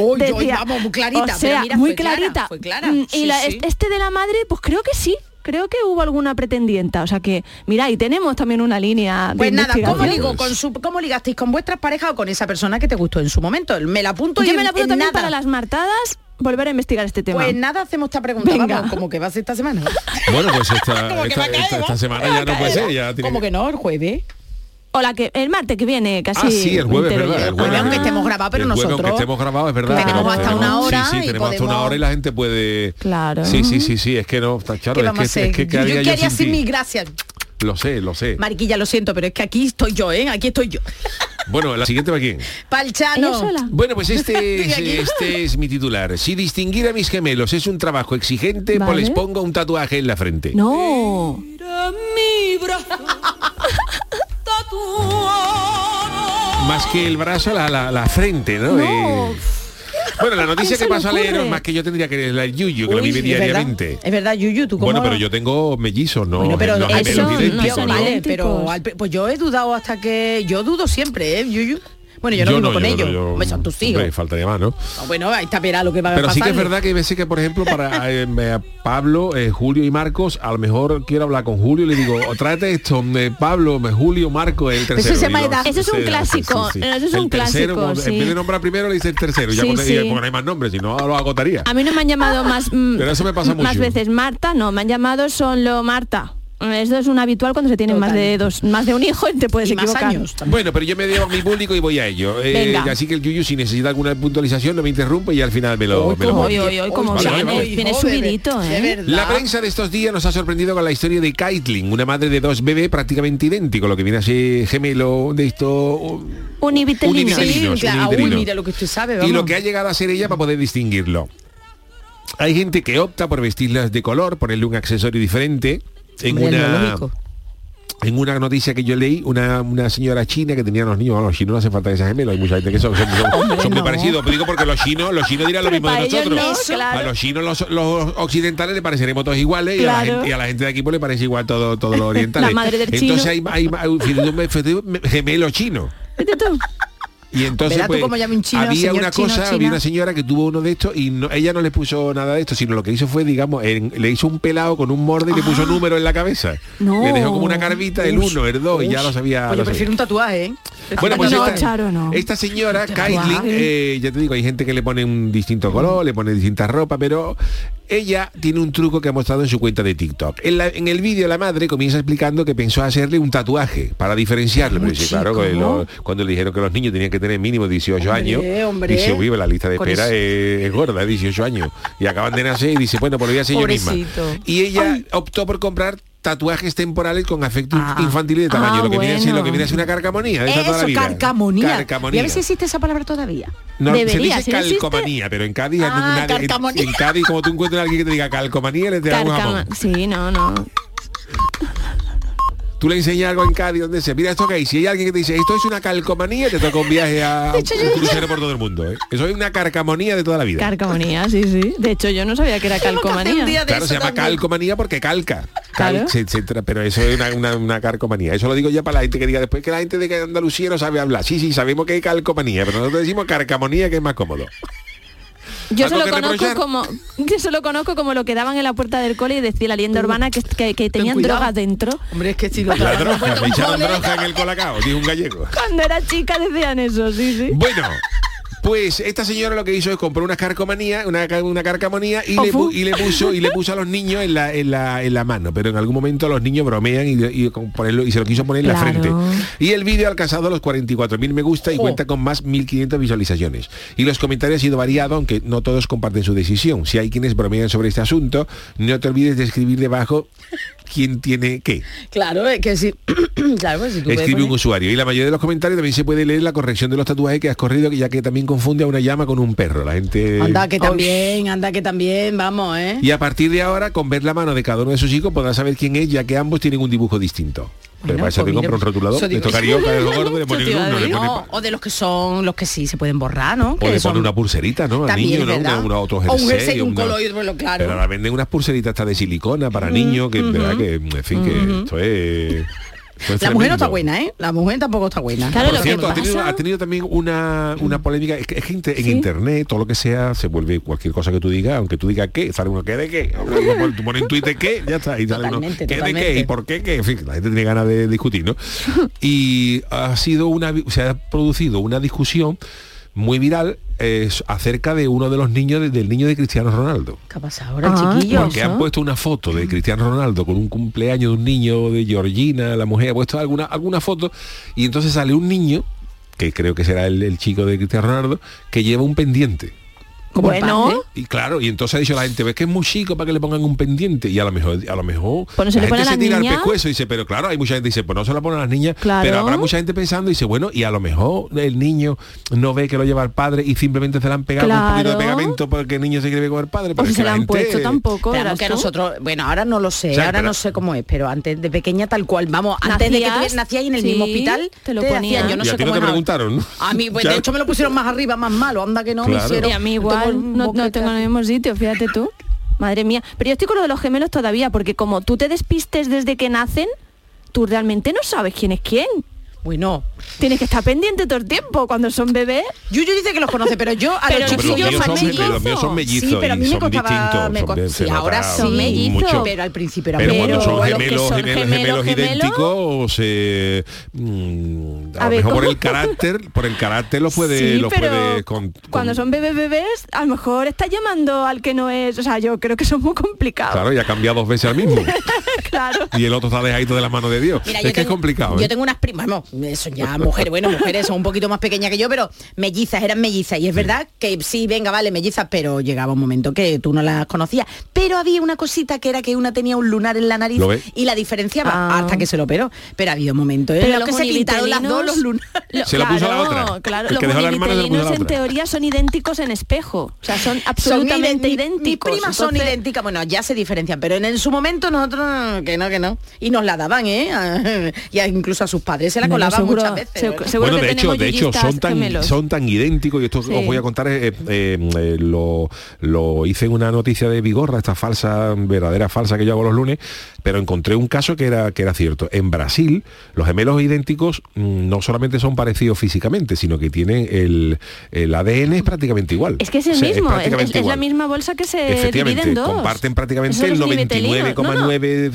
Uy, vamos, muy clarita, O pero sea, mira, muy fue clara, clarita. fue clara. Mm, Sí, y la- sí. este de la madre, pues creo que sí. Creo que hubo alguna pretendienta. O sea que, mira, y tenemos también una línea de Pues nada, ¿cómo, ligó con su, ¿cómo ligasteis con vuestras parejas o con esa persona que te gustó en su momento? Me la apunto y Yo me la en también nada. para las martadas volver a investigar este tema. Pues nada, hacemos esta pregunta, Venga. vamos, como que va a ser esta semana. Bueno, pues esta, Como que esta, va a caer, esta- esta semana ya no puede ser. Ya tiene Como que no, el jueves. O la que el martes que viene, casi. Ah, sí, el jueves, aunque estemos grabados, pero el jueves, nosotros aunque estemos grabados, es verdad. tenemos hasta una hora Sí, sí, y tenemos hasta una podemos- hora y la gente puede... Claro. Sí, sí, sí, sí, es que no, está claro, ¿Qué es que, es que ¿qué yo haría yo quería sin mis gracias. Lo sé, lo sé. Mariquilla, lo siento, pero es que aquí estoy yo, ¿eh? Aquí estoy yo. Bueno, la siguiente va quién. Palchano. Bueno, pues este, es, este es mi titular. Si distinguir a mis gemelos es un trabajo exigente, pues Vale. les pongo un tatuaje en la frente. No. Más que el brazo, la, la, la frente, ¿no? No. Eh, bueno, la noticia que paso a leer es más que yo tendría que leer la Yuyu, que lo Uy, vive es verdad. diariamente. Es verdad, Yuyu, tú cómo... Bueno, pero yo tengo mellizos, ¿no? Bueno, pero no pero al- pues yo he dudado hasta que yo dudo siempre, ¿eh? Yuyu. Bueno, yo no vivo con yo ellos. yo- Hombre, son tus hijos. hombre, faltaría más, ¿no? Ah, Bueno, ahí está verá lo que va a Pero pasar. sí que es verdad que hay veces que, por ejemplo, para eh, Pablo, eh, Julio y Marcos, a lo mejor quiero hablar con Julio y le digo, "O tráete esto, eh, Pablo, eh, Julio, Marco, el tercero. eso se llama edad. Eso es un sí, clásico, sí, sí. eso es un El tercero, clásico, sí. En vez de nombrar primero, le dice el tercero, ya Sí, porque, sí. porque no hay más nombres, si no lo agotaría. A mí no me han llamado más mm, Pero eso me pasa más mucho. veces Marta, no, me han llamado solo Marta. Esto es un habitual cuando se tienen más de dos, más de un hijo y te puedes y más equivocar. años también. Bueno, pero yo me debo a mi público y voy a ello. Eh, así que el Yuyu, si necesita alguna puntualización, no me interrumpe y al final me lo, Uy, me lo cómo- Hoy, hoy, hoy, como Vale, viene, vale, vale. viene Joder, subidito, ¿eh? La prensa de estos días nos ha sorprendido con la historia de Kaitlin, una madre de dos bebés prácticamente idéntico, lo que viene a ser gemelo de esto... Univitelino. Univitelino. Sí, claro, univitelino. uy, mira lo que usted sabe, Y lo que ha llegado a ser ella para poder distinguirlo. Hay gente que opta por vestirlas de color, ponerle un accesorio diferente en Hombre, una... en una noticia que yo leí, una, una señora china que tenía los niños, bueno, los chinos no hace falta que sean gemelos, hay mucha gente que son, son, son- son muy no. parecidos, pero digo porque los chinos, los chinos dirán lo mismo de nosotros. no, claro. A los chinos, los, los occidentales le pareceremos todos iguales y, a la gente, y a la gente de aquí pues, le parece igual todo, todo lo oriental. Entonces chino. hay, hay, hay un gemelo chino. Vete tú. Y entonces pues, un chino, había una chino, cosa, china. había una señora que tuvo uno de estos y no- ella no le puso nada de esto, sino lo que hizo fue, digamos, en- le hizo un pelado con un morde y le puso número en la cabeza. No. Le dejó como una carvita, el Ush, 1, el 2 y ya lo sabía. Oye, lo sabía. prefiero un tatuaje, ¿eh? Bueno, pues No, esta, Charo, no. esta señora. Caitlin, eh, ya te digo, hay gente que le pone un distinto color, le pone distinta ropa, pero ella tiene un truco que ha mostrado en su cuenta de TikTok. En, la- en el vídeo la madre comienza explicando que pensó hacerle un tatuaje para diferenciarlo. Pero dice, claro, lo- cuando le dijeron que los niños tenían que tener mínimo 18 Hombre, años, hombre. dice, uy, la lista de espera es, es gorda, 18 años. Y acaban de nacer y dice, bueno, pues lo voy a hacer yo misma. Y ella optó por comprar tatuajes temporales con afecto Ah. infantil y de tamaño, Ah, lo que viene lo bueno. que viene a ser una carcamonía. de esa toda la Eso, vida. carcamonía. Carcamonía. Y a ver si existe esa palabra todavía. No, se Debería, dice si no existe- calcomanía, pero en Cádiz, Ah, nadie- en- en, Cádiz, como tú encuentras a alguien que te diga calcomanía, le te da un jamón. Sí, no, no. Tú le enseñas algo en Cádiz donde se mira esto que hay. Si hay alguien que te dice esto es una calcomanía, te toca un viaje a un crucero por todo el mundo. ¿eh? Eso es una carcamonía de toda la vida. Carcamonía, sí, sí. De hecho, yo no sabía que era que calcomanía. Claro, se llama también. calcomanía porque calca. Cal, Claro. se- se tra- pero eso es una, una, una carcomanía. Eso lo digo ya para la gente que diga después que la gente de Andalucía no sabe hablar. Sí, sí, sabemos que hay calcomanía, pero nosotros decimos carcamonía que es más cómodo. Yo ¿Algo solo conozco como yo solo conozco como lo que daban en la puerta del cole y decía la leyenda urbana que, que, que tenían drogas dentro. Hombre, es que si lo La droga, me echaron droga en el colacao, dijo un gallego. Cuando era chica decían eso, sí, sí. Bueno, pues esta señora lo que hizo es compró una carcomanía, una, una carcamonía y le, y le puso y le puso a los niños en la, en la, en la mano, pero en algún momento los niños bromean y, y con ponerlo, y se lo quiso poner en la frente. Y el vídeo ha alcanzado los 44.000 me gusta y cuenta con más 1.500 visualizaciones. Y los comentarios han sido variados, aunque no todos comparten su decisión. Si hay quienes bromean sobre este asunto, no te olvides de escribir debajo quién tiene qué. Claro, es que si... claro, pues si tú puedes Escribe un usuario. Y la mayoría de los comentarios también se puede leer la corrección de los tatuajes que has corrido, ya que también confunde a una llama con un perro. La gente. Anda que también, anda que también, vamos, ¿eh? Y a partir de ahora, con ver la mano de cada uno de sus hijos, podrás saber quién es, ya que ambos tienen un dibujo distinto. Pero Bueno, para eso pues te compra mira, un rotulador, de carioca, de le ponen a uno, ponen o de los que son los que sí se pueden borrar, ¿no? O Que le son- pone una pulserita, ¿no? Al También niño, es ¿no? Una, una- otro O un jersey, jersey, un una- color, claro. Pero ahora venden unas pulseritas hasta de silicona para niños, que, verdad que, en fin, que esto es... esto es La mujer no está buena, ¿eh? La mujer tampoco está buena. Claro, Por cierto, ha tenido, pasa- ha tenido también una, una polémica. Es que, es que inter- en internet, todo lo que sea, se vuelve cualquier cosa que tú digas, aunque tú digas qué, sale uno, ¿qué de qué? Tú pones en Twitter qué, ya está. Y sale uno, Totalmente, ¿qué de qué? ¿Y por qué qué? En fin, la gente tiene ganas de discutir, ¿no? Y ha sido una, se ha producido una discusión muy viral eh, acerca de uno de los niños, de- del niño de Cristiano Ronaldo. ¿Qué ha pasado ahora, Ah, chiquillo? Porque han puesto una foto de Cristiano Ronaldo con un cumpleaños de un niño de Georgina, la mujer ha puesto alguna, alguna foto y entonces sale un niño, que creo que será el, el chico de Cristiano Ronaldo, que lleva un pendiente. Como el Bueno, padre. Y claro, y entonces ha dicho la gente, ves que es muy chico para que le pongan un pendiente. Y a lo mejor, a lo mejor Pues no se la le gente a se tira al niñas. pescuezo y dice, pero claro, hay mucha gente que dice, pues no se la ponen a las niñas, Claro. pero habrá mucha gente pensando y dice, bueno, y a lo mejor el niño no ve que lo lleva el padre y simplemente se le han pegado un poquito de Claro. pegamento porque el niño se quiere ver con el padre. o pero si es que se la la han gente- puesto tampoco, verás que nosotros, bueno, ahora no lo sé, O sea, ahora pero- no sé cómo es, pero antes de pequeña tal cual, vamos, antes de que Nacías, tú nacías en el sí, mismo hospital, te lo ponían. yo no Y a sé no cómo te preguntaron, ¿no? A mí, pues de hecho me lo pusieron más arriba, más malo, anda que no me Claro. hicieron. Y a mí Tengo igual no, no tengo en el mismo sitio, fíjate tú. Madre mía. Pero yo estoy con lo de los gemelos todavía, porque como tú te despistes desde que nacen, tú realmente no sabes quién es quién. Bueno, Tienes que estar pendiente todo el tiempo cuando son bebés. Yuyu dice que los conoce, pero yo a Pero los chiquillos los son, mellizos. los míos son mellizos Sí, pero a mí me costaba, me sí, ahora Son mellizos. mucho. pero al principio era Pero cuando son gemelos, son gemelos, gemelos, gemelos idénticos, se, mm, a, A lo ver, mejor por el carácter, por el carácter lo puede, sí, lo pero puede con- cuando son bebés bebés, a lo mejor está llamando al que no es. O sea, yo creo que son muy complicados. Claro, y ha cambiado dos veces al mismo. Claro. y el otro está dejadito de la mano de Dios. Mira, es que tengo- es complicado. Yo ¿eh? tengo unas primas, bueno, eso ya mujeres, bueno, mujeres son un poquito más pequeñas que yo, pero mellizas, eran mellizas. Y es verdad que sí, venga, vale, mellizas, pero llegaba un momento que tú no las conocías. Pero había una cosita que era que una tenía un lunar en la nariz y la diferenciaba Ah. hasta que se lo operó. Pero ha habido momentos en Pero los que se pintaron las dos los lunares. Lo- Se lo puso a la claro, otra. Claro, los univitelinos en teoría son idénticos en espejo. O sea, son absolutamente idénticos. idénticos. Mis primas son Entonces, idénticas, bueno, ya se diferencian, pero en, en su momento nosotros que no, que no. Y nos la daban, ¿eh? Y a- incluso a sus padres se la Bueno, colaban seguro- muchas veces. se- ¿verdad? seguro bueno, que de hecho, de hecho son tan, gemelos. son tan idénticos y esto Sí. os voy a contar, eh, eh, eh, lo, lo hice en una noticia de Vigorra, esta falsa, verdadera falsa que yo hago los lunes, pero encontré un caso que era, que era cierto. En Brasil, los gemelos idénticos mm, no solamente son parecidos físicamente, sino que tienen el, el ADN es prácticamente igual. Es que es el O sea, mismo, es, prácticamente es- es la misma bolsa que se divide Efectivamente, en dos. comparten prácticamente el son los nivetelinos. No, no. 99,9 de,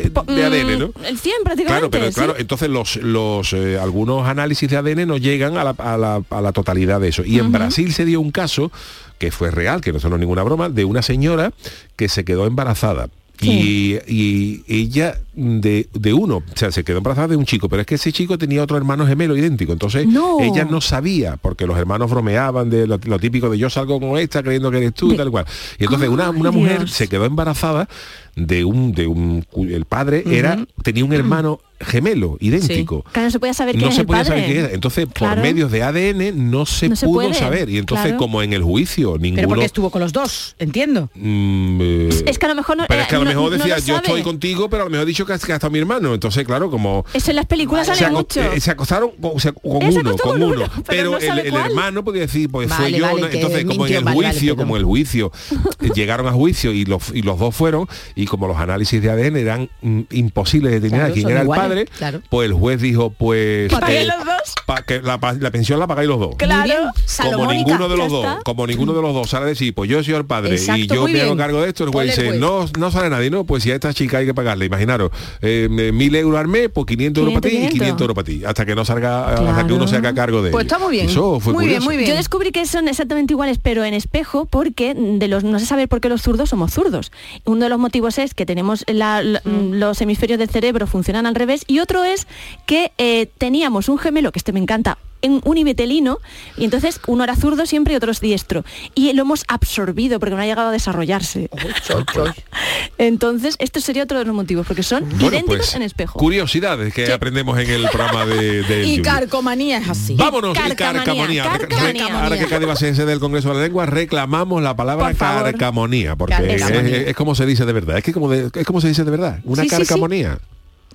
Eh, ADN, ¿no? mm, El 100 prácticamente. Claro, pero sí. claro, entonces los, los eh, algunos análisis de ADN no llegan a la, a la- a la totalidad de eso. Y en Brasil se dio un caso que fue real, que no son ninguna broma, de una señora que se quedó embarazada. Y, y ella de, de uno, o sea, se quedó embarazada de un chico, pero es que ese chico tenía otro hermano gemelo idéntico. Entonces No. ella no sabía, porque los hermanos bromeaban de lo, lo típico de yo salgo con esta creyendo que eres tú y De- tal cual. Y entonces una, una mujer se quedó embarazada de un, de un el padre era, tenía un hermano gemelo, idéntico. Claro, no se podía saber quién No es se el podía padre. saber quién era. Entonces, Claro. por medios de ADN no se No pudo saber. Y entonces, claro. como en el juicio, Pero ninguno. porque estuvo con los dos, entiendo. Mm, eh, Es que a lo mejor no- Pero es que a lo no- mejor no decía, lo yo estoy contigo, pero a lo mejor he dicho que, que ha estado mi hermano. Entonces, claro, como. Eso en las películas Se, sale aco- mucho. eh, se acostaron con, uno, con con uno. uno, pero Pero no el, hermano podía decir, pues Vale, yo. vale, ¿no? que Entonces, como en el juicio, como el juicio, eh, llegaron a juicio y los, y los dos fueron, y como los análisis de ADN eran mm, imposibles de determinar Claro, quién era iguales, el padre, claro. pues el juez dijo, pues... ¿Paguen eh, los dos? pa- que la, pensión la pagáis los dos. Claro. Como ninguno de los dos, como ninguno de los dos sale a decir, pues yo soy el padre y yo me hago cargo de esto, el juez dice, no, no sale nadie, no, pues si a esta chica hay que pagarle, imaginaros, eh, mil euros al mes, pues 500 euros para ti 500, y 500 euros para ti, hasta que no salga, hasta que uno se haga cargo de Pues ello. está muy bien. Eso fue Muy bien, muy bien. Yo descubrí que son exactamente iguales, pero en espejo, porque de los no sé saber por qué los zurdos somos zurdos. Uno de los motivos es que tenemos la- la- Mm. los hemisferios del cerebro funcionan al revés y otro es que eh, teníamos un gemelo que este me encanta en univetelino y entonces uno era zurdo siempre y otro es diestro y lo hemos absorbido porque no ha llegado a desarrollarse Choy, choy. entonces esto sería otro de los motivos porque son Bueno, idénticos pues, en espejo Curiosidades que aprendemos en el programa de, de Y carcomanía es así. Vámonos, carcamonía. carcamanía. Ahora que Cádiz va a ser sede del Congreso de la Lengua, reclamamos la palabra carcamonía, porque es, Carcamonía. es como se dice de verdad. Es que como, de- es como se dice de verdad. Una Sí, sí, sí.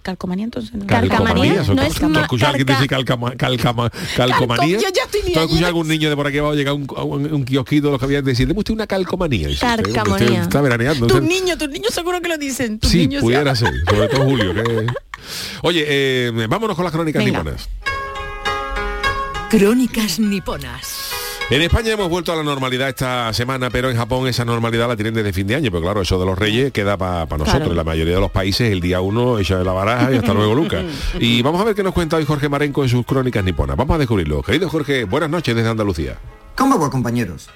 Calcomanía entonces. ¿no? Carcamanía, Eso, no ¿tú- es ¿Tú has ma- escuchado a alguien decir calcama- calcama- calcomanía? Calco- yo ya estoy ¿Tú has liada. escuchado a algún niño de por aquí abajo llegar a un, a un, un kiosquito de los que había decir, deme usted una calcomanía? Usted está veraneando. Tus niños, tus niños seguro que lo dicen. Tus Sí, niños ya- pudiera ser, sobre todo Julio. que- Oye, eh, vámonos con las crónicas Venga. niponas. Crónicas niponas. En España hemos vuelto a la normalidad esta semana, pero en Japón esa normalidad la tienen desde fin de año, pero claro, eso de los reyes queda para nosotros. Claro. En la mayoría de los países el día uno echa de la baraja y hasta luego, Lucas. Y vamos a ver qué nos cuenta hoy Jorge Marenco en sus crónicas niponas. Vamos a descubrirlo. Querido Jorge, buenas noches desde Andalucía. ¿Cómo va compañeros?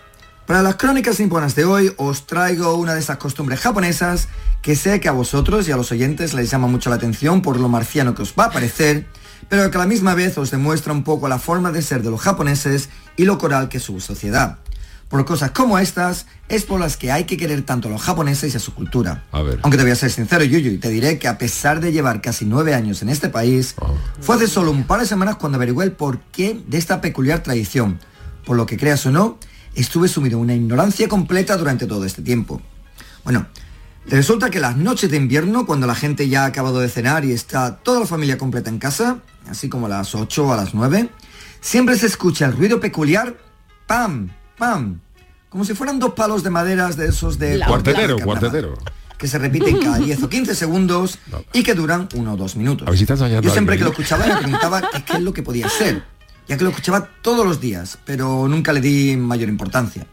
Para las crónicas niponas de hoy os traigo una de esas costumbres japonesas que sé que a vosotros y a los oyentes les llama mucho la atención por lo marciano que os va a parecer, pero que a la misma vez os demuestra un poco la forma de ser de los japoneses y lo coral que es su sociedad. Por cosas como estas es por las que hay que querer tanto a los japoneses y a su cultura. A ver. Aunque te voy a ser sincero, Yuyu, y te diré que a pesar de llevar casi nueve años en este país, fue hace solo un par de semanas cuando averigué el porqué de esta peculiar tradición. Por lo que creas o no, estuve sumido en una ignorancia completa durante todo este tiempo. Bueno, resulta que las noches de invierno, cuando la gente ya ha acabado de cenar y está toda la familia completa en casa, así como a las 8 o a las 9, siempre se escucha el ruido peculiar, pam, pam, como si fueran dos palos de maderas de esos de... Cuartetero, cuartetero. Que se repiten cada 10 o 15 segundos y que duran uno o dos minutos. A ver si estás engañando Yo siempre que lo alguien. escuchaba me preguntaba qué- qué es lo que podía ser, ya que lo escuchaba todos los días, pero nunca le di mayor importancia.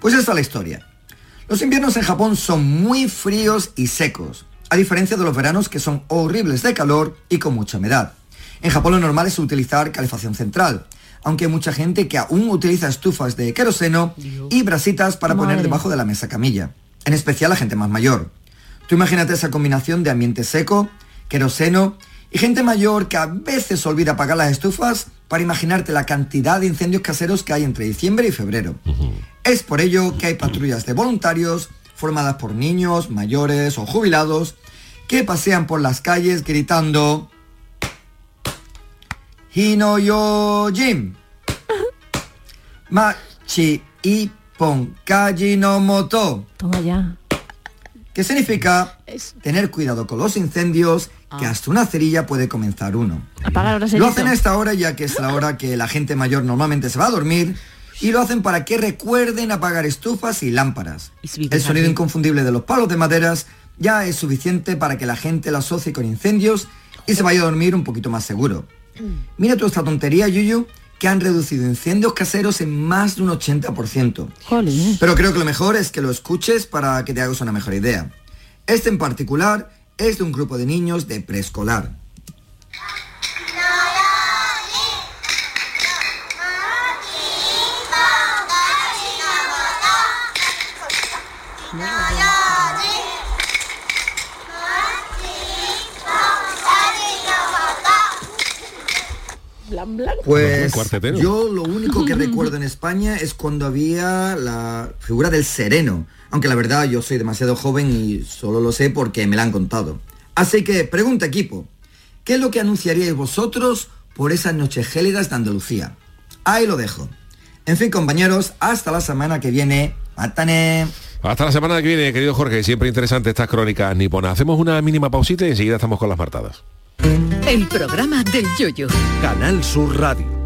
Pues esta es la historia. Los inviernos en Japón son muy fríos y secos, a diferencia de los veranos que son horribles de calor y con mucha humedad. En Japón lo normal es utilizar calefacción central, aunque hay mucha gente que aún utiliza estufas de queroseno y brasitas para poner debajo de la mesa camilla, en especial la gente más mayor. Tú imagínate esa combinación de ambiente seco, queroseno y gente mayor que a veces olvida apagar las estufas para imaginarte la cantidad de incendios caseros que hay entre diciembre y febrero. Es por ello que hay patrullas de voluntarios formadas por niños, mayores o jubilados que pasean por las calles gritando Hinoyojin Machi Ippon Kaji no Moto toma ya. Que significa tener cuidado con los incendios, que Ah. hasta una cerilla puede comenzar uno. Lo hacen a esta hora ya que es la hora que la gente mayor normalmente se va a dormir y lo hacen para que recuerden apagar estufas y lámparas. El sonido inconfundible de los palos de maderas ya es suficiente para que la gente lo asocie con incendios y se vaya a dormir un poquito más seguro. Mira toda esta tontería, Yuyu, que han reducido incendios caseros en más de un 80%. Pero creo que lo mejor es que lo escuches para que te hagas una mejor idea. Este en particular es de un grupo de niños de preescolar. Pues yo lo único que recuerdo en España es cuando había la figura del sereno. Aunque la verdad yo soy demasiado joven y solo lo sé porque me la han contado. Así que pregunta equipo, ¿qué es lo que anunciaríais vosotros por esas noches gélidas de Andalucía? Ahí lo dejo. En fin compañeros, hasta la semana que viene. Mátane. Hasta la semana que viene, querido Jorge. Siempre interesante estas crónicas niponas. Hacemos una mínima pausita y enseguida estamos con las martadas. El programa del yoyo. Canal Sur Radio.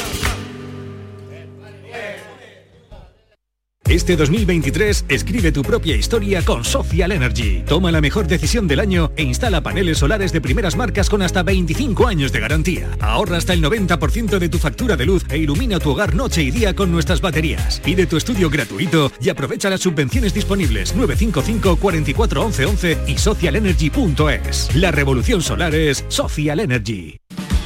Este 2023 escribe tu propia historia con Social Energy. Toma la mejor decisión del año e instala paneles solares de primeras marcas con hasta 25 años de garantía. Ahorra hasta el 90% de tu factura de luz e ilumina tu hogar noche y día con nuestras baterías. Pide tu estudio gratuito y aprovecha las subvenciones disponibles 955 44 11 11 y socialenergy.es. La revolución solar es Social Energy.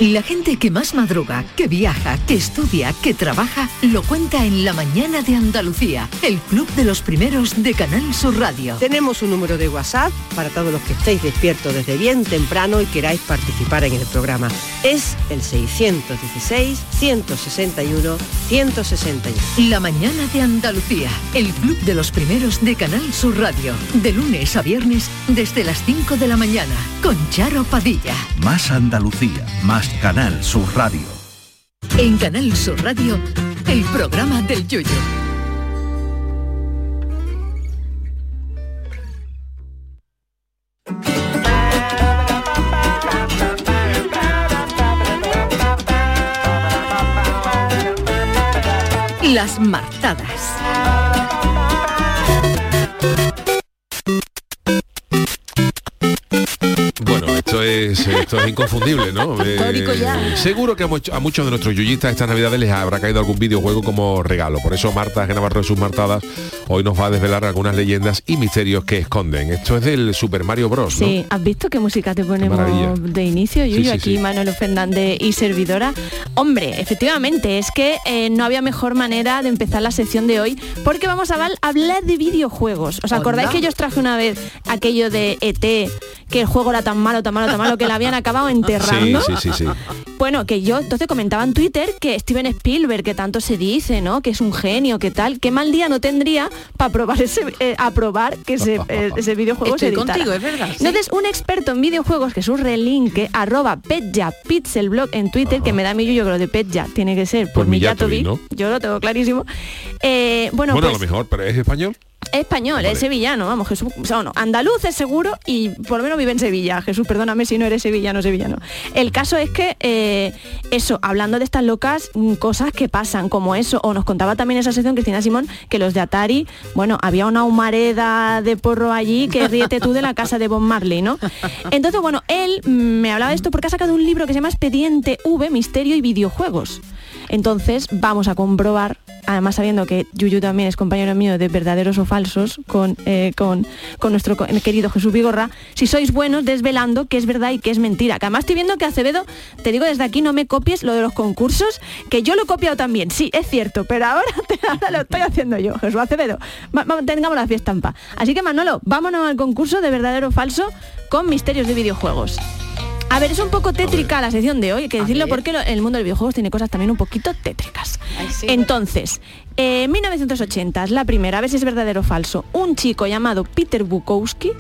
La gente que más madruga, que viaja, que estudia, que trabaja, lo cuenta en la mañana de Andalucía, el club de los primeros de Canal Sur Radio. Tenemos un número de WhatsApp para todos los que estéis despiertos desde bien temprano y queráis participar en el programa. Es el 616-161-161. La mañana de Andalucía, el club de los primeros de Canal Sur Radio, de lunes a viernes desde las 5 de la mañana, con Charo Padilla. Más Andalucía, más Canal Sur Radio. En Canal Sur Radio, el programa del yoyo. Las martadas. Es, esto es inconfundible, ¿no? Eh, ya. seguro que a, much- a muchos de nuestros yuyistas estas navidades les habrá caído algún videojuego como regalo. Por eso Marta Genavarro de sus martadas hoy nos va a desvelar algunas leyendas y misterios que esconden. Esto es del Super Mario Bros. ¿no? Sí, ¿has visto qué música te ponemos de inicio? Yuyu, sí, aquí sí. Manolo Fernández y servidora. Hombre, efectivamente, es que eh, no había mejor manera de empezar la sección de hoy porque vamos a val- hablar de videojuegos. ¿Os acordáis Onda. que yo os traje una vez aquello de ET, que el juego era tan malo, tan malo, tan malo, que la habían acabado enterrando? Sí, sí, sí, sí. Bueno, que yo entonces comentaba en Twitter que Steven Spielberg, que tanto se dice, ¿no? Que es un genio, que tal, qué mal día no tendría para probar ese, eh, aprobar que ese, eh, ese videojuego Estoy se editara. contigo, es verdad, sí. Entonces, un experto en videojuegos, Jesús Relinque, arroba Petja Pixelblog en Twitter, que me da mi yuyo que lo de Petja tiene que ser por Por Millatovic, Mijatovic, yo lo tengo clarísimo. Eh, bueno, Bueno, a pues, lo mejor, pero ¿es español? Español, es sevillano, vamos, Jesús, o sea, no, andaluz es seguro y por lo menos vive en Sevilla. Jesús, perdóname si no eres sevillano, sevillano. El caso es que, eh, eso, hablando de estas locas, mm, cosas que pasan, como eso, o nos contaba también esa sección Cristina Simón, que los de Atari, bueno, había una humareda de porro allí que ríete tú de la casa de Bob Marley, ¿no? Entonces, bueno, él mm, me hablaba de esto porque ha sacado un libro que se llama Expediente V, Misterio y Videojuegos. Entonces vamos a comprobar, además sabiendo que Yuyu también es compañero mío de verdaderos o falsos con, eh, con, con nuestro querido Jesús Vigorra, si sois buenos desvelando qué es verdad y qué es mentira. Que además estoy viendo que Acevedo, te digo desde aquí, no me copies lo de los concursos, que yo lo he copiado también, sí, es cierto, pero ahora, te- lo estoy haciendo yo, Jesús Acevedo. Tengamos la fiesta en. Así que Manolo, vámonos al concurso de verdadero o falso con misterios de videojuegos. A ver, es un poco tétrica la sección de hoy, hay que decirlo porque el mundo de los videojuegos tiene cosas también un poquito tétricas. Entonces, eh, en 1980, es la primera, a ver si es verdadero o falso, un chico llamado Peter Bukowski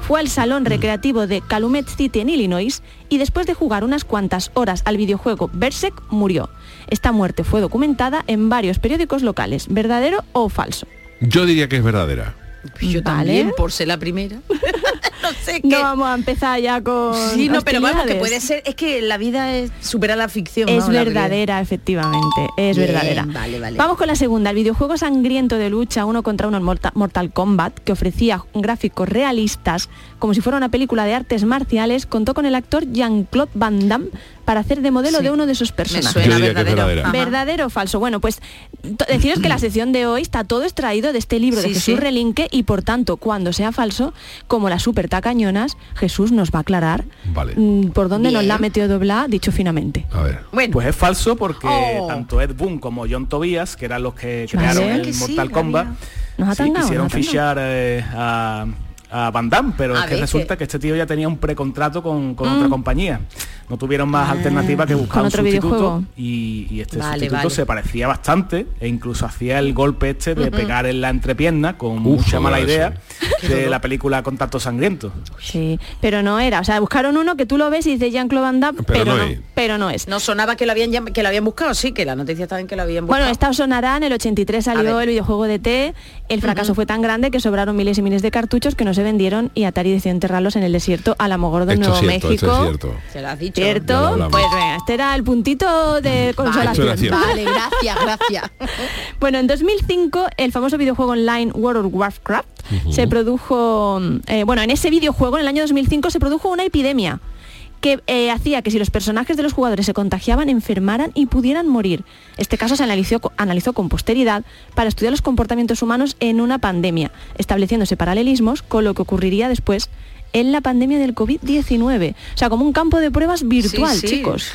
fue al salón recreativo de Calumet City en Illinois y después de jugar unas cuantas horas al videojuego Berserk murió. Esta muerte fue documentada en varios periódicos locales, verdadero o falso. Yo diría que es verdadera. Yo Vale. también, por ser la primera. no sé qué. No vamos a empezar ya con Sí, no, pero vamos, que puede ser, es que la vida es supera la ficción. Es verdadera, efectivamente, es Bien, verdadera. vale, vale. Vamos con la segunda, el videojuego sangriento de lucha uno contra uno en Morta- Mortal Kombat, que ofrecía gráficos realistas, como si fuera una película de artes marciales, contó con el actor Jean-Claude Van Damme para hacer de modelo Sí. de uno de sus personajes. suena verdadero. ¿Verdadero o falso? Bueno, pues deciros que la sección de hoy está todo extraído de este libro de Jesús sí. Relinque y por tanto, cuando sea falso, como las super tacañonas, Jesús nos va a aclarar Vale. mm, por dónde nos la ha metido doblar, dicho finamente. A ver. Bueno, Pues es falso porque Oh. tanto Ed Boon como John Tobias, que eran los que crearon el Mortal Kombat. Nos ha sí, tangado, quisieron nos fichar eh, a, a Van Damme, pero A es que resulta que- este tío ya tenía un precontrato con, con otra compañía. No tuvieron más alternativa que buscar Ah, un otro sustituto videojuego. y, y este Vale, sustituto vale. se parecía bastante e incluso hacía el golpe este de pegar en la entrepierna con Uf, mucha mala eso. idea de la película Contacto Sangriento. Sí, pero no era. O sea, buscaron uno que tú lo ves y dice Jean-Claude Van Damme, Pero pero, no pero no es. no sonaba que lo habían que lo habían buscado, sí, que la noticia estaba en que lo habían buscado. Bueno, esta sonará, en el 83 A salió el videojuego de T, el fracaso fue tan grande que sobraron miles y miles de cartuchos que no se vendieron y Atari decidió enterrarlos en el desierto a la Mogordo en Esto Nuevo cierto, México. esto es cierto. Se lo has dicho. ¿Cierto? Pues venga, este era el puntito de consolación. Vale, gracias, gracias. Bueno, en 2005 el famoso videojuego online World of Warcraft se produjo, eh, bueno, en ese videojuego en el año 2005 se produjo una epidemia que eh, hacía que si los personajes de los jugadores se contagiaban, enfermaran y pudieran morir. Este caso se analizó, analizó con posteridad para estudiar los comportamientos humanos en una pandemia, estableciéndose paralelismos con lo que ocurriría después en la pandemia del COVID-19. O sea, como un campo de pruebas virtual, Sí, sí. chicos.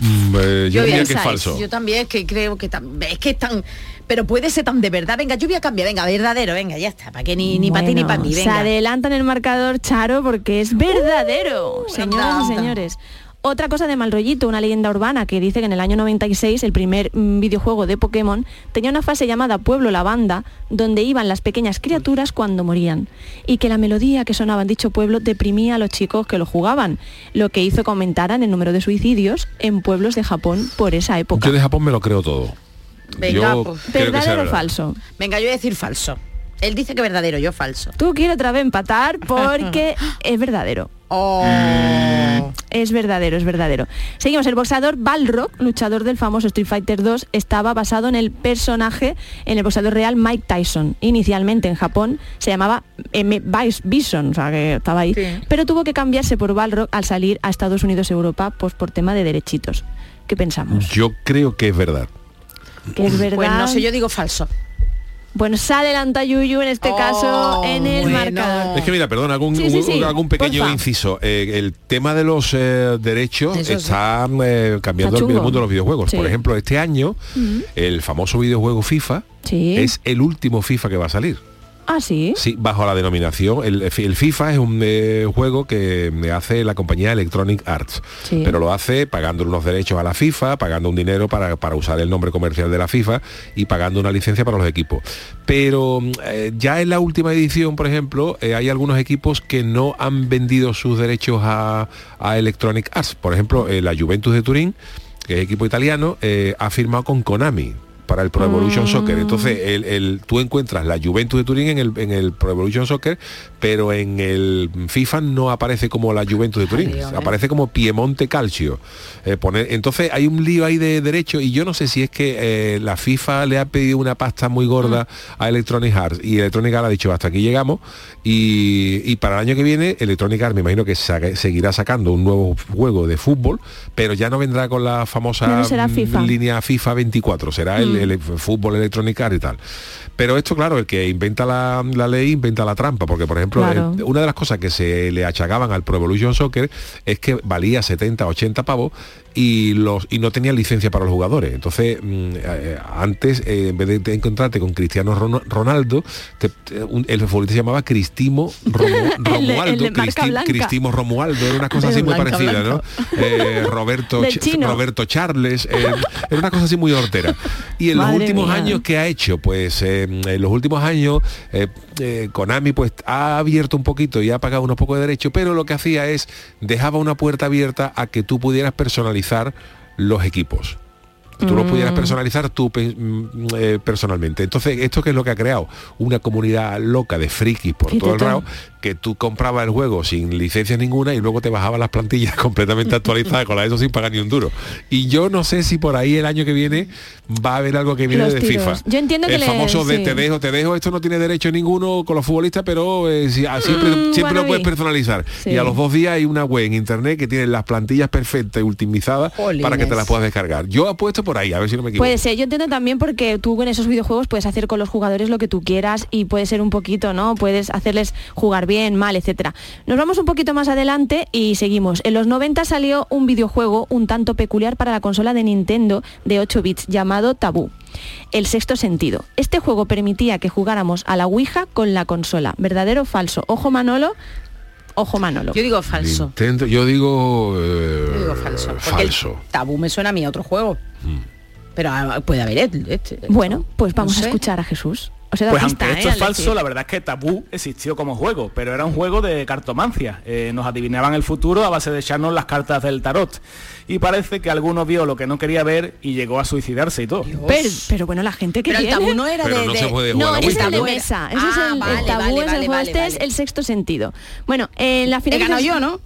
Mm, eh, yo Yo diría que es falso. Yo también es que creo que es que es tan pero puede ser tan de verdad. Venga, yo voy a cambiar, venga, verdadero, venga, ya está, para que ni, ni para ti ni para mí, Se venga. adelanta en el marcador Charo porque es verdadero, Uh, señoras y anda. señores. Otra cosa de mal rollito, una leyenda urbana que dice que en el año 96 el primer mm, videojuego de Pokémon tenía una fase llamada Pueblo Lavanda, donde iban las pequeñas criaturas cuando morían, y que la melodía que sonaba en dicho pueblo deprimía a los chicos que lo jugaban, lo que hizo que aumentaran el número de suicidios en pueblos de Japón por esa época. Yo de Japón me lo creo todo. Venga, yo pues. creo que sea ¿Verdadero o falso? Venga, yo voy a decir falso. Él dice que verdadero, yo falso. Tú quieres otra vez empatar porque es verdadero. Oh. Es verdadero, es verdadero. Seguimos, el boxeador Balrog, luchador del famoso Street Fighter 2, estaba basado en el personaje, en el boxeador real Mike Tyson. Inicialmente en Japón se llamaba M. Bis- Bison, o sea que estaba ahí, Sí. pero tuvo que cambiarse por Balrog al salir a Estados Unidos y Europa pues por tema de derechitos. ¿Qué pensamos? Yo creo que es verdad. Que es verdad. Pues no sé, yo digo falso. Bueno, se adelanta Yuyu en este Oh, caso en el bueno. marcador. Es que mira, perdón, algún, Sí, sí, un- sí, algún pequeño porfa. inciso. Eh, el tema de los eh, derechos Eso está eh, cambiando Está el, mundo de los videojuegos. Sí. Por ejemplo, este año el famoso videojuego FIFA Sí. es el último FIFA que va a salir. Ah, sí. Sí, bajo la denominación. El, el FIFA es un eh, juego que hace la compañía Electronic Arts. Sí. Pero lo hace pagando unos derechos a la FIFA, pagando un dinero para, para usar el nombre comercial de la FIFA y pagando una licencia para los equipos. Pero mm, eh, ya en la última edición, por ejemplo, eh, hay algunos equipos que no han vendido sus derechos a, a Electronic Arts. Por ejemplo, eh, la Juventus de Turín, que es equipo italiano, eh, ha firmado con Konami para el Pro Evolution Soccer. Entonces, el, el- tú encuentras la Juventus de Turín en el, en el Pro Evolution Soccer, pero en el FIFA no aparece como la Juventus de Turín, aparece como Piemonte Calcio. Eh, poner- entonces, hay un lío ahí de derecho y yo no sé si es que eh, la FIFA le ha pedido una pasta muy gorda a Electronic Arts y Electronic Arts ha dicho hasta aquí llegamos y, y para el año que viene Electronic Arts me imagino que saque- seguirá sacando un nuevo juego de fútbol, pero ya no vendrá con la famosa no mm, FIFA. línea FIFA 24, será el, Mm. El fútbol Electronic Arts y tal. Pero esto, claro, el que inventa la, la ley inventa la trampa, porque por ejemplo, Claro. el- una de las cosas que se le achagaban al Pro Evolution Soccer es que valía 70, 80 pavos y los y no tenía licencia para los jugadores. Entonces, mm, eh, antes, eh, en vez de te- encontrarte con Cristiano Ron- Ronaldo, te- te- un- el futbolista se llamaba Cristimo Romu- Romualdo, el Cristi-. Cristimo Romualdo, era una cosa así muy blanca, parecida, ¿no? Eh, Roberto. Roberto Charles, era una cosa así muy hortera. Y en los últimos mía. años, ¿qué ha hecho? Pues eh, en los últimos años eh, eh, Konami pues ha abierto un poquito y ha pagado unos pocos de derechos, pero lo que hacía es dejaba una puerta abierta a que tú pudieras personalizar los equipos. Tú lo pudieras Mm. personalizar tú mm, eh, personalmente. Entonces, ¿esto qué es lo que ha creado? Una comunidad loca de frikis por todo el lado, que tú comprabas el juego sin licencia ninguna y luego te bajaban las plantillas completamente actualizadas con la eso sin pagar ni un duro. Y yo no sé si por ahí el año que viene va a haber algo que viene Los de tiros. FIFA. Yo entiendo que el le- famoso de sí. te dejo, te dejo, esto no tiene derecho ninguno con los futbolistas, pero eh, si- ah, siempre, Mm, siempre lo puedes personalizar. Sí. Y a los dos días hay una web en internet que tiene las plantillas perfectas y ultimizadas para que te las puedas descargar. Yo apuesto por ahí, a ver si no me equivoco. Puede ser, yo entiendo también porque tú en esos videojuegos puedes hacer con los jugadores lo que tú quieras y puede ser un poquito, ¿no? Puedes hacerles jugar bien, mal, etcétera. Nos vamos un poquito más adelante y seguimos. En los 90 salió un videojuego un tanto peculiar para la consola de Nintendo de 8 bits llamado Tabú. El sexto sentido. Este juego permitía que jugáramos a la Ouija con la consola. ¿Verdadero o falso? Ojo Manolo. Ojo Manolo. Yo digo falso. Intento- yo digo, eh, Yo digo falso. Falso. tabú me suena a mí a otro juego. Pero ah, puede haber este. Bueno, pues vamos No a escuchar a Jesús. Os he dado Pues pista, aunque esto ¿eh? es al falso, decir. la verdad es que Tabú existió como juego, pero era un juego de cartomancia. Eh, nos adivinaban el futuro a base de echarnos las cartas del tarot. Y parece que alguno vio lo que no quería ver y llegó a suicidarse y todo. Pero, pero bueno, la gente que Pero el tabú no era Pero de... no de- se puede jugar No, es el de mesa. Ese Ah, es el, el vale, tabú, vale, es el vale, juego. vale, este es el sexto sentido. Bueno, en la final... He ganado yo, ¿no?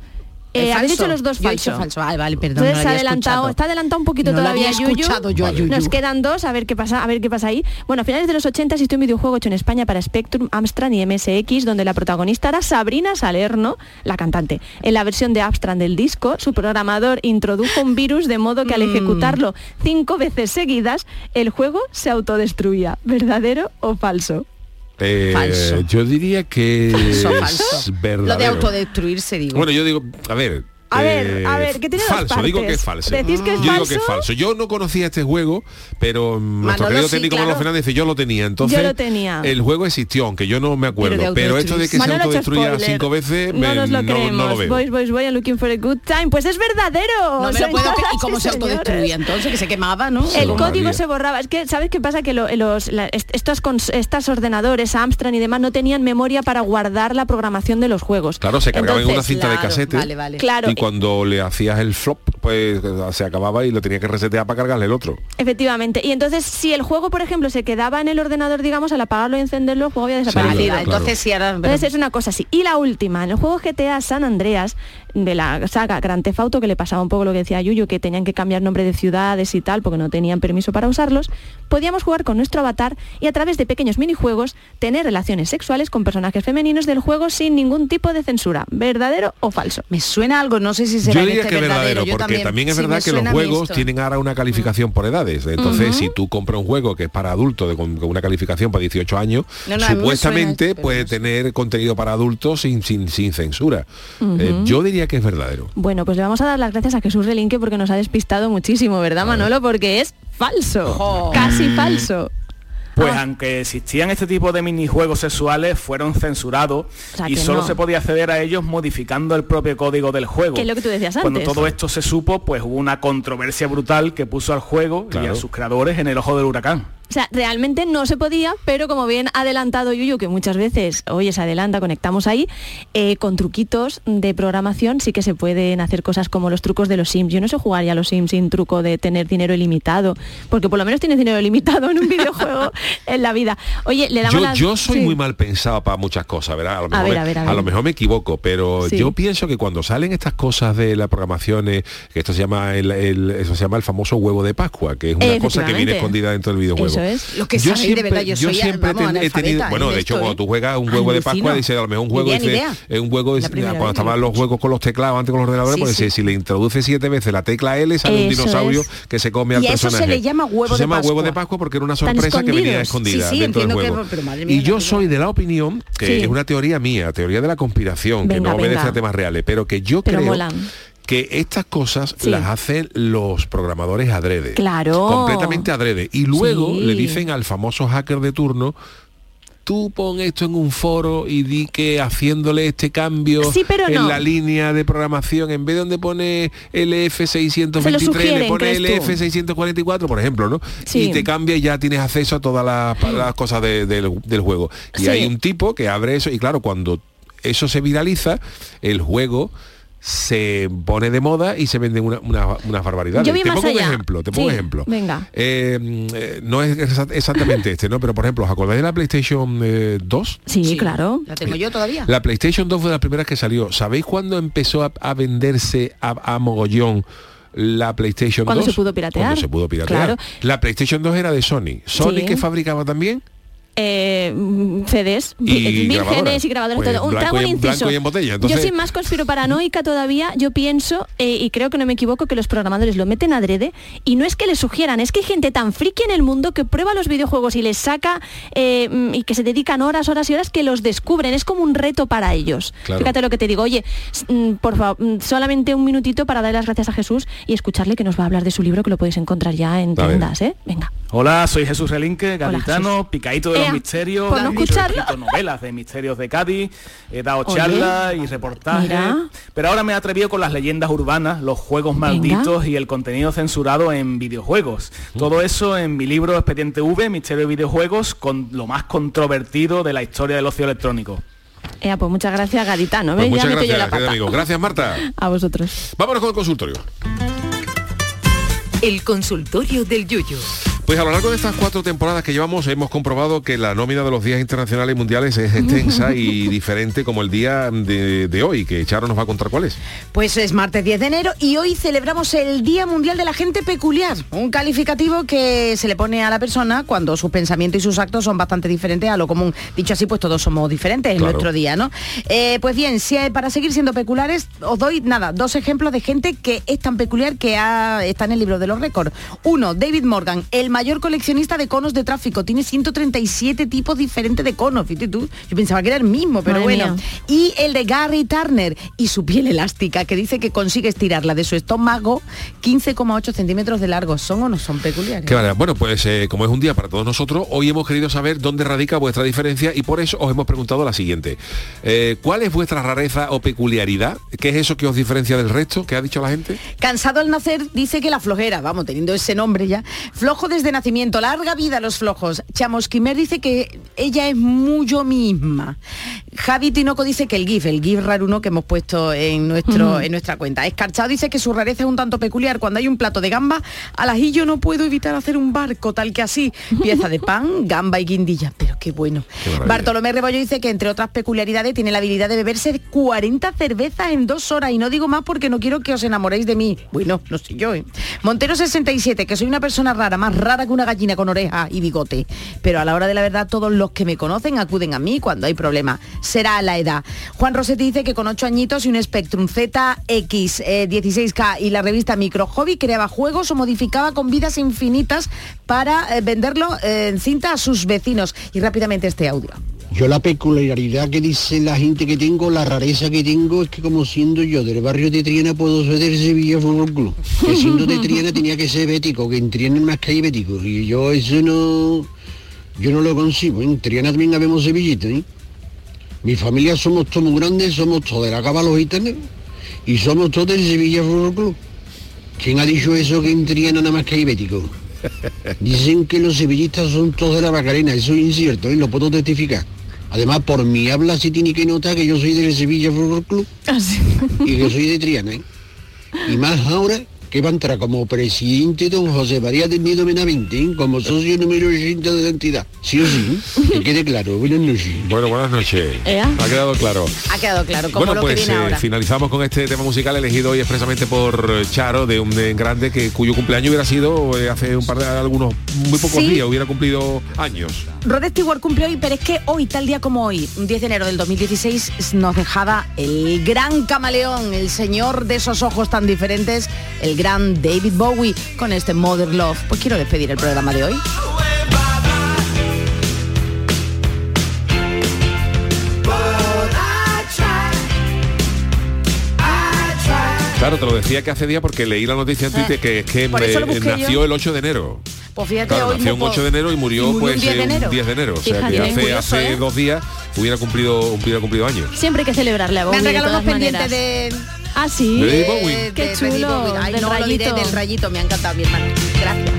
Eh, habéis dicho los dos Yo he dicho falso. falso. Vale, perdón. Entonces no había adelantado, escuchado. está adelantado un poquito No lo todavía había Yuyu. escuchado yo Vale. Yuyu. Nos quedan dos, a ver qué pasa, a ver qué pasa ahí. Bueno, a finales de los 80 existió un videojuego hecho en España para Spectrum, Amstrad y MSX, donde la protagonista era Sabrina Salerno, la cantante. En la versión de Amstrad del disco, su programador introdujo un virus de modo que al Mm. ejecutarlo cinco veces seguidas, el juego se autodestruía. ¿Verdadero o falso? Eh, Falso. Yo diría que Falso, es verdadero. Lo de autodestruirse, digo. Bueno, yo digo, a ver. A ver, eh, a ver, que tiene dos falso, digo que es falso. ¿Decís que es yo digo que es falso? Yo no conocía este juego, pero mm, nuestro Manolo querido sí, técnico Manolo claro. Fernández dice yo lo tenía. Entonces, Yo lo tenía. el juego existió, aunque yo no me acuerdo. Pero esto de que Manolo se autodestruya cinco veces, no me- nos lo no, creemos. no lo veo. Boys, boys, boy, I'm looking for a good time. Pues es verdadero. No me lo puedo señoras creer. ¿Y cómo se autodestruía entonces? Que se quemaba, ¿no? El código se borraba. Es que, ¿sabes qué pasa? Que lo- los, la- est- estos, estas ordenadores, Amstrad y demás, no tenían memoria para guardar la programación de los juegos. Claro, se cargaba en una cinta de casete. vale, vale. Claro. Y cuando le hacías el flop, pues se acababa y lo tenía que resetear para cargarle el otro. Efectivamente. Y entonces, si el juego, por ejemplo, se quedaba en el ordenador, digamos, al apagarlo y encenderlo, el juego había desaparecido. entonces sí, ahora... Entonces es una cosa así. Y la última, en el juego GTA San Andreas, de la saga Gran Theft Auto, que le pasaba un poco lo que decía Yuyu, que tenían que cambiar nombre de ciudades y tal, porque no tenían permiso para usarlos, podíamos jugar con nuestro avatar y a través de pequeños minijuegos tener relaciones sexuales con personajes femeninos del juego sin ningún tipo de censura. ¿Verdadero o falso? Me suena algo, no sé si será Yo diría este que verdadero, Yo porque también, es sí, verdad que los juegos esto. tienen ahora una calificación por edades. Entonces, si tú compras un juego que es para adultos de- con, con una calificación para 18 años, No, no, supuestamente suena, puede tener contenido para adultos sin, sin, sin censura. Eh, yo diría que es verdadero. Bueno, pues le vamos a dar las gracias a Jesús Relinque porque nos ha despistado muchísimo, ¿verdad, Manolo? Porque es falso. Casi falso. Pues Ah. aunque existían este tipo de minijuegos sexuales, fueron censurados O sea, y solo no. se podía acceder a ellos modificando el propio código del juego. Que es lo que tú decías Cuando antes. todo esto se supo, pues hubo una controversia brutal que puso al juego y a sus creadores en el ojo del huracán. O sea, realmente no se podía, pero como bien ha adelantado Yuyu, que muchas veces, oye, se adelanta, conectamos ahí, eh, con truquitos de programación sí que se pueden hacer cosas como los trucos de los Sims. Yo no sé jugar ya a los Sims sin truco de tener dinero ilimitado, porque por lo menos tienes dinero ilimitado en un videojuego en la vida. Oye, le damos Yo, las- yo soy sí. muy mal pensado para muchas cosas, ¿verdad? A lo A mejor, ver, me, a ver, a a ver. lo mejor me equivoco, pero Sí. yo pienso que cuando salen estas cosas de la programación, eh, que esto se llama el, el- eso se llama el famoso huevo de Pascua, que es una cosa que viene escondida dentro del videojuego. Eso es. Lo que de verdad, yo soy, siempre vamos, ten- he tenido, bueno, en de esto, hecho, cuando ¿eh? tú juegas un huevo de Alucino. Pascua, dice a lo mejor un juego, dice, es un juego, dice, cuando vez, estaban los juegos con los teclados antes con los ordenadores, Sí, pues sí. dice, si le introduce siete veces la tecla L, sale un dinosaurio es. que se come al Y a eso personaje. se le llama huevo Eso se de llama huevo de Pascua. Porque era una sorpresa que venía escondida Sí, dentro del que- juego. y yo soy de la opinión, que es una teoría mía, teoría de la conspiración, que no obedece a temas reales, pero que yo creo. Que estas cosas Sí. las hacen los programadores adrede. Claro. Completamente adrede. Y luego Sí. le dicen al famoso hacker de turno, tú pon esto en un foro y di que haciéndole este cambio Sí, pero en no. la línea de programación, en vez de donde pone Se lo LF623, le pone ¿crees tú? LF644, por ejemplo, ¿no? Sí. Y te cambia y ya tienes acceso a todas las, las cosas de- del, del juego. Y Sí. hay un tipo que abre eso y claro, cuando eso se viraliza, el juego se pone de moda y se venden una- una- unas barbaridades. Yo vi te más pongo un ejemplo, te pongo un ejemplo. venga. Eh, mm, eh, no es exa- exactamente este, ¿no? Pero por ejemplo, ¿os acordáis de la PlayStation eh, 2? Sí, claro. La tengo yo todavía. La PlayStation 2 fue de las primeras que salió. ¿Sabéis cuándo empezó a, a venderse a, a mogollón la PlayStation Cuando 2? se pudo piratear. Cuando se pudo piratear. Claro. La PlayStation 2 era de Sony. ¿Sony Sí. que fabricaba también? Eh, mm, CDs, Y vi- grabadoras. vírgenes y grabadoras. Pues todo. Un, blanco traigo un inciso. blanco y en botella, entonces- Yo soy más conspiroparanoica todavía. Yo pienso, eh, y creo que no me equivoco, que los programadores lo meten adrede. Y no es que les sugieran, es que hay gente tan friki en el mundo que prueba los videojuegos y les saca eh, mm, y que se dedican horas, horas y horas que los descubren. Es como un reto para ellos. Claro. Fíjate lo que te digo. Oye, mm, por favor, solamente un minutito para darle las gracias a Jesús y escucharle que nos va a hablar de su libro que lo podéis encontrar ya en tiendas, ¿eh? Venga. Hola, soy Jesús Relinque, gaditano, picadito de los misterios, no he escrito novelas de misterios de Cádiz, he dado Oye, charlas y reportajes, mira. pero ahora me he atrevido con las leyendas urbanas, los juegos malditos y el contenido censurado en videojuegos. Todo eso en mi libro Expediente V, Misterio de Videojuegos, con lo más controvertido de la historia del ocio electrónico. Ea, pues muchas gracias, Gaditano. Pues ¿ves? muchas la gracias, querido pata. amigo. Gracias, Marta. A vosotros. Vámonos con el consultorio. El consultorio del Yuyu. Pues a lo largo de estas cuatro temporadas que llevamos hemos comprobado que la nómina de los días internacionales y mundiales es extensa y diferente como el día de, de hoy, que Charo nos va a contar cuál es. Pues es martes 10 de enero y hoy celebramos el Día Mundial de la Gente Peculiar, un calificativo que se le pone a la persona cuando sus pensamientos y sus actos son bastante diferentes a lo común. Dicho así, pues todos somos diferentes en Claro. nuestro día, ¿no? Eh, pues bien, si, hay- para seguir siendo peculiares, os doy nada, dos ejemplos de gente que es tan peculiar que ha- está en el libro de los récords. Uno, David Morgan, el mayor coleccionista de conos de tráfico, tiene 137 tipos diferentes de conos, fíjate tú, yo pensaba que era el mismo, pero Madre bueno. mía. Y el de Gary Turner y su piel elástica, que dice que consigue estirarla de su estómago 15,8 centímetros de largo. ¿Son o no son peculiares? Qué manera. Bueno, pues eh, como es un día para todos nosotros, hoy hemos querido saber dónde radica vuestra diferencia y por eso os hemos preguntado la siguiente. Eh, ¿Cuál es vuestra rareza o peculiaridad? ¿Qué es eso que os diferencia del resto? ¿Qué ha dicho la gente? Cansado al nacer, dice que la flojera, vamos, teniendo ese nombre ya. Flojo desde nacimiento, larga vida a los flojos. Chamosquimer dice que ella es muy yo misma. Javi Tinoco dice que el GIF, el GIF raruno que hemos puesto en, nuestro, en nuestra cuenta. Escarchado dice que su rareza es un tanto peculiar. Cuando hay un plato de gamba, al ajillo no puedo evitar hacer un barco, tal que así. Pieza de pan, gamba y guindilla. Pero qué bueno. Bartolomé Rebollo dice que entre otras peculiaridades tiene la habilidad de beberse 40 cervezas en dos horas y no digo más porque no quiero que os enamoréis de mí. Bueno, no sé yo, ¿eh? Montero 67, que soy una persona rara, más rara que una gallina con oreja y bigote. Pero a la hora de la verdad todos los que me conocen acuden a mí cuando hay problema. Será la edad. Juan Rosetti dice que con 8 añitos y un Spectrum ZX eh, 16K y la revista Micro Hobby creaba juegos o modificaba con vidas infinitas para eh, venderlo eh, en cinta a sus vecinos. Y rápidamente este audio. Yo la peculiaridad que dice la gente que tengo, la rareza que tengo es que como siendo yo del barrio de Triana puedo ser del Sevilla Fútbol Club. Que siendo de Triana tenía que ser bético, que en Triana es más que hay bético. Y yo eso no, yo no lo consigo. En Triana también habemos sevillitas, ¿eh? Mi familia somos todos muy grandes, somos todos de la cava los gitanos y somos todos del Sevilla Fútbol Club. ¿Quién ha dicho eso que en Triana nada más que hay bético? Dicen que los sevillistas son todos de la Macarena, eso es incierto, ¿eh? lo puedo testificar. Además, por mi habla sí tiene que notar que yo soy del Sevilla Fútbol Club y que soy de Triana, ¿eh? Y más ahora que va a entrar como presidente don José María del Nido Benavente, ¿eh? como socio número 80 de la entidad. Sí o sí, que quede claro. Buenas noches. Bueno, buenas noches. Ea. Ha quedado claro. Ha quedado claro, como Bueno, lo pues que viene eh, ahora. finalizamos con este tema musical elegido hoy expresamente por eh, Charo, de un de grande que cuyo cumpleaños hubiera sido eh, hace un par de algunos muy pocos Sí. días, hubiera cumplido años. Rod Stewart cumple hoy, pero es que hoy, tal día como hoy, un 10 de enero del 2016, nos dejaba el gran camaleón, el señor de esos ojos tan diferentes, el gran David Bowie, con este Mother Love. Pues quiero despedir el programa de hoy. Claro, te lo decía que hace día porque leí la noticia en Twitter que es que eh, busqué nació yo. el 8 de enero. Pues fíjate, Claro, hoy nació un poco- 8 de enero y murió, y murió pues un 10 de eh, enero. un 10 de enero. O sea que hace, Curioso, hace ¿eh? dos días hubiera cumplido, hubiera cumplido años. Siempre hay que celebrarle a Me Bowie han de regalado todas pendientes maneras. de... Ah, sí. De David Bowie. Qué de chulo, Bowie. Ay, del no, lo diré rayito. del rayito, me ha encantado mi hermano. Gracias.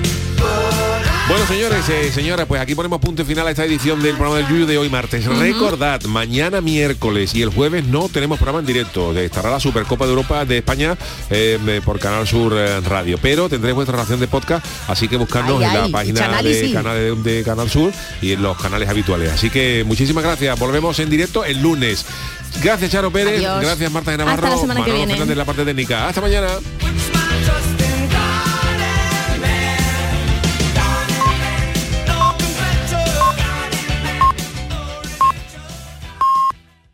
Bueno, señores, eh, señoras, pues aquí ponemos punto y final a esta edición del programa del Yuyu de hoy martes. Recordad, mañana miércoles y el jueves no tenemos programa en directo. Estará la Supercopa de Europa de España eh, eh, por Canal Sur eh, Radio. Pero tendréis vuestra ración de podcast, así que buscarnos Ay, en ay, la página de, canal de, de Canal Sur y en los canales habituales. Así que muchísimas gracias. Volvemos en directo el lunes. Gracias, Charo Pérez. Adiós. Gracias, Marta de Navarro. Hasta la semana que Manolo viene. Fernández, la parte técnica. Hasta mañana.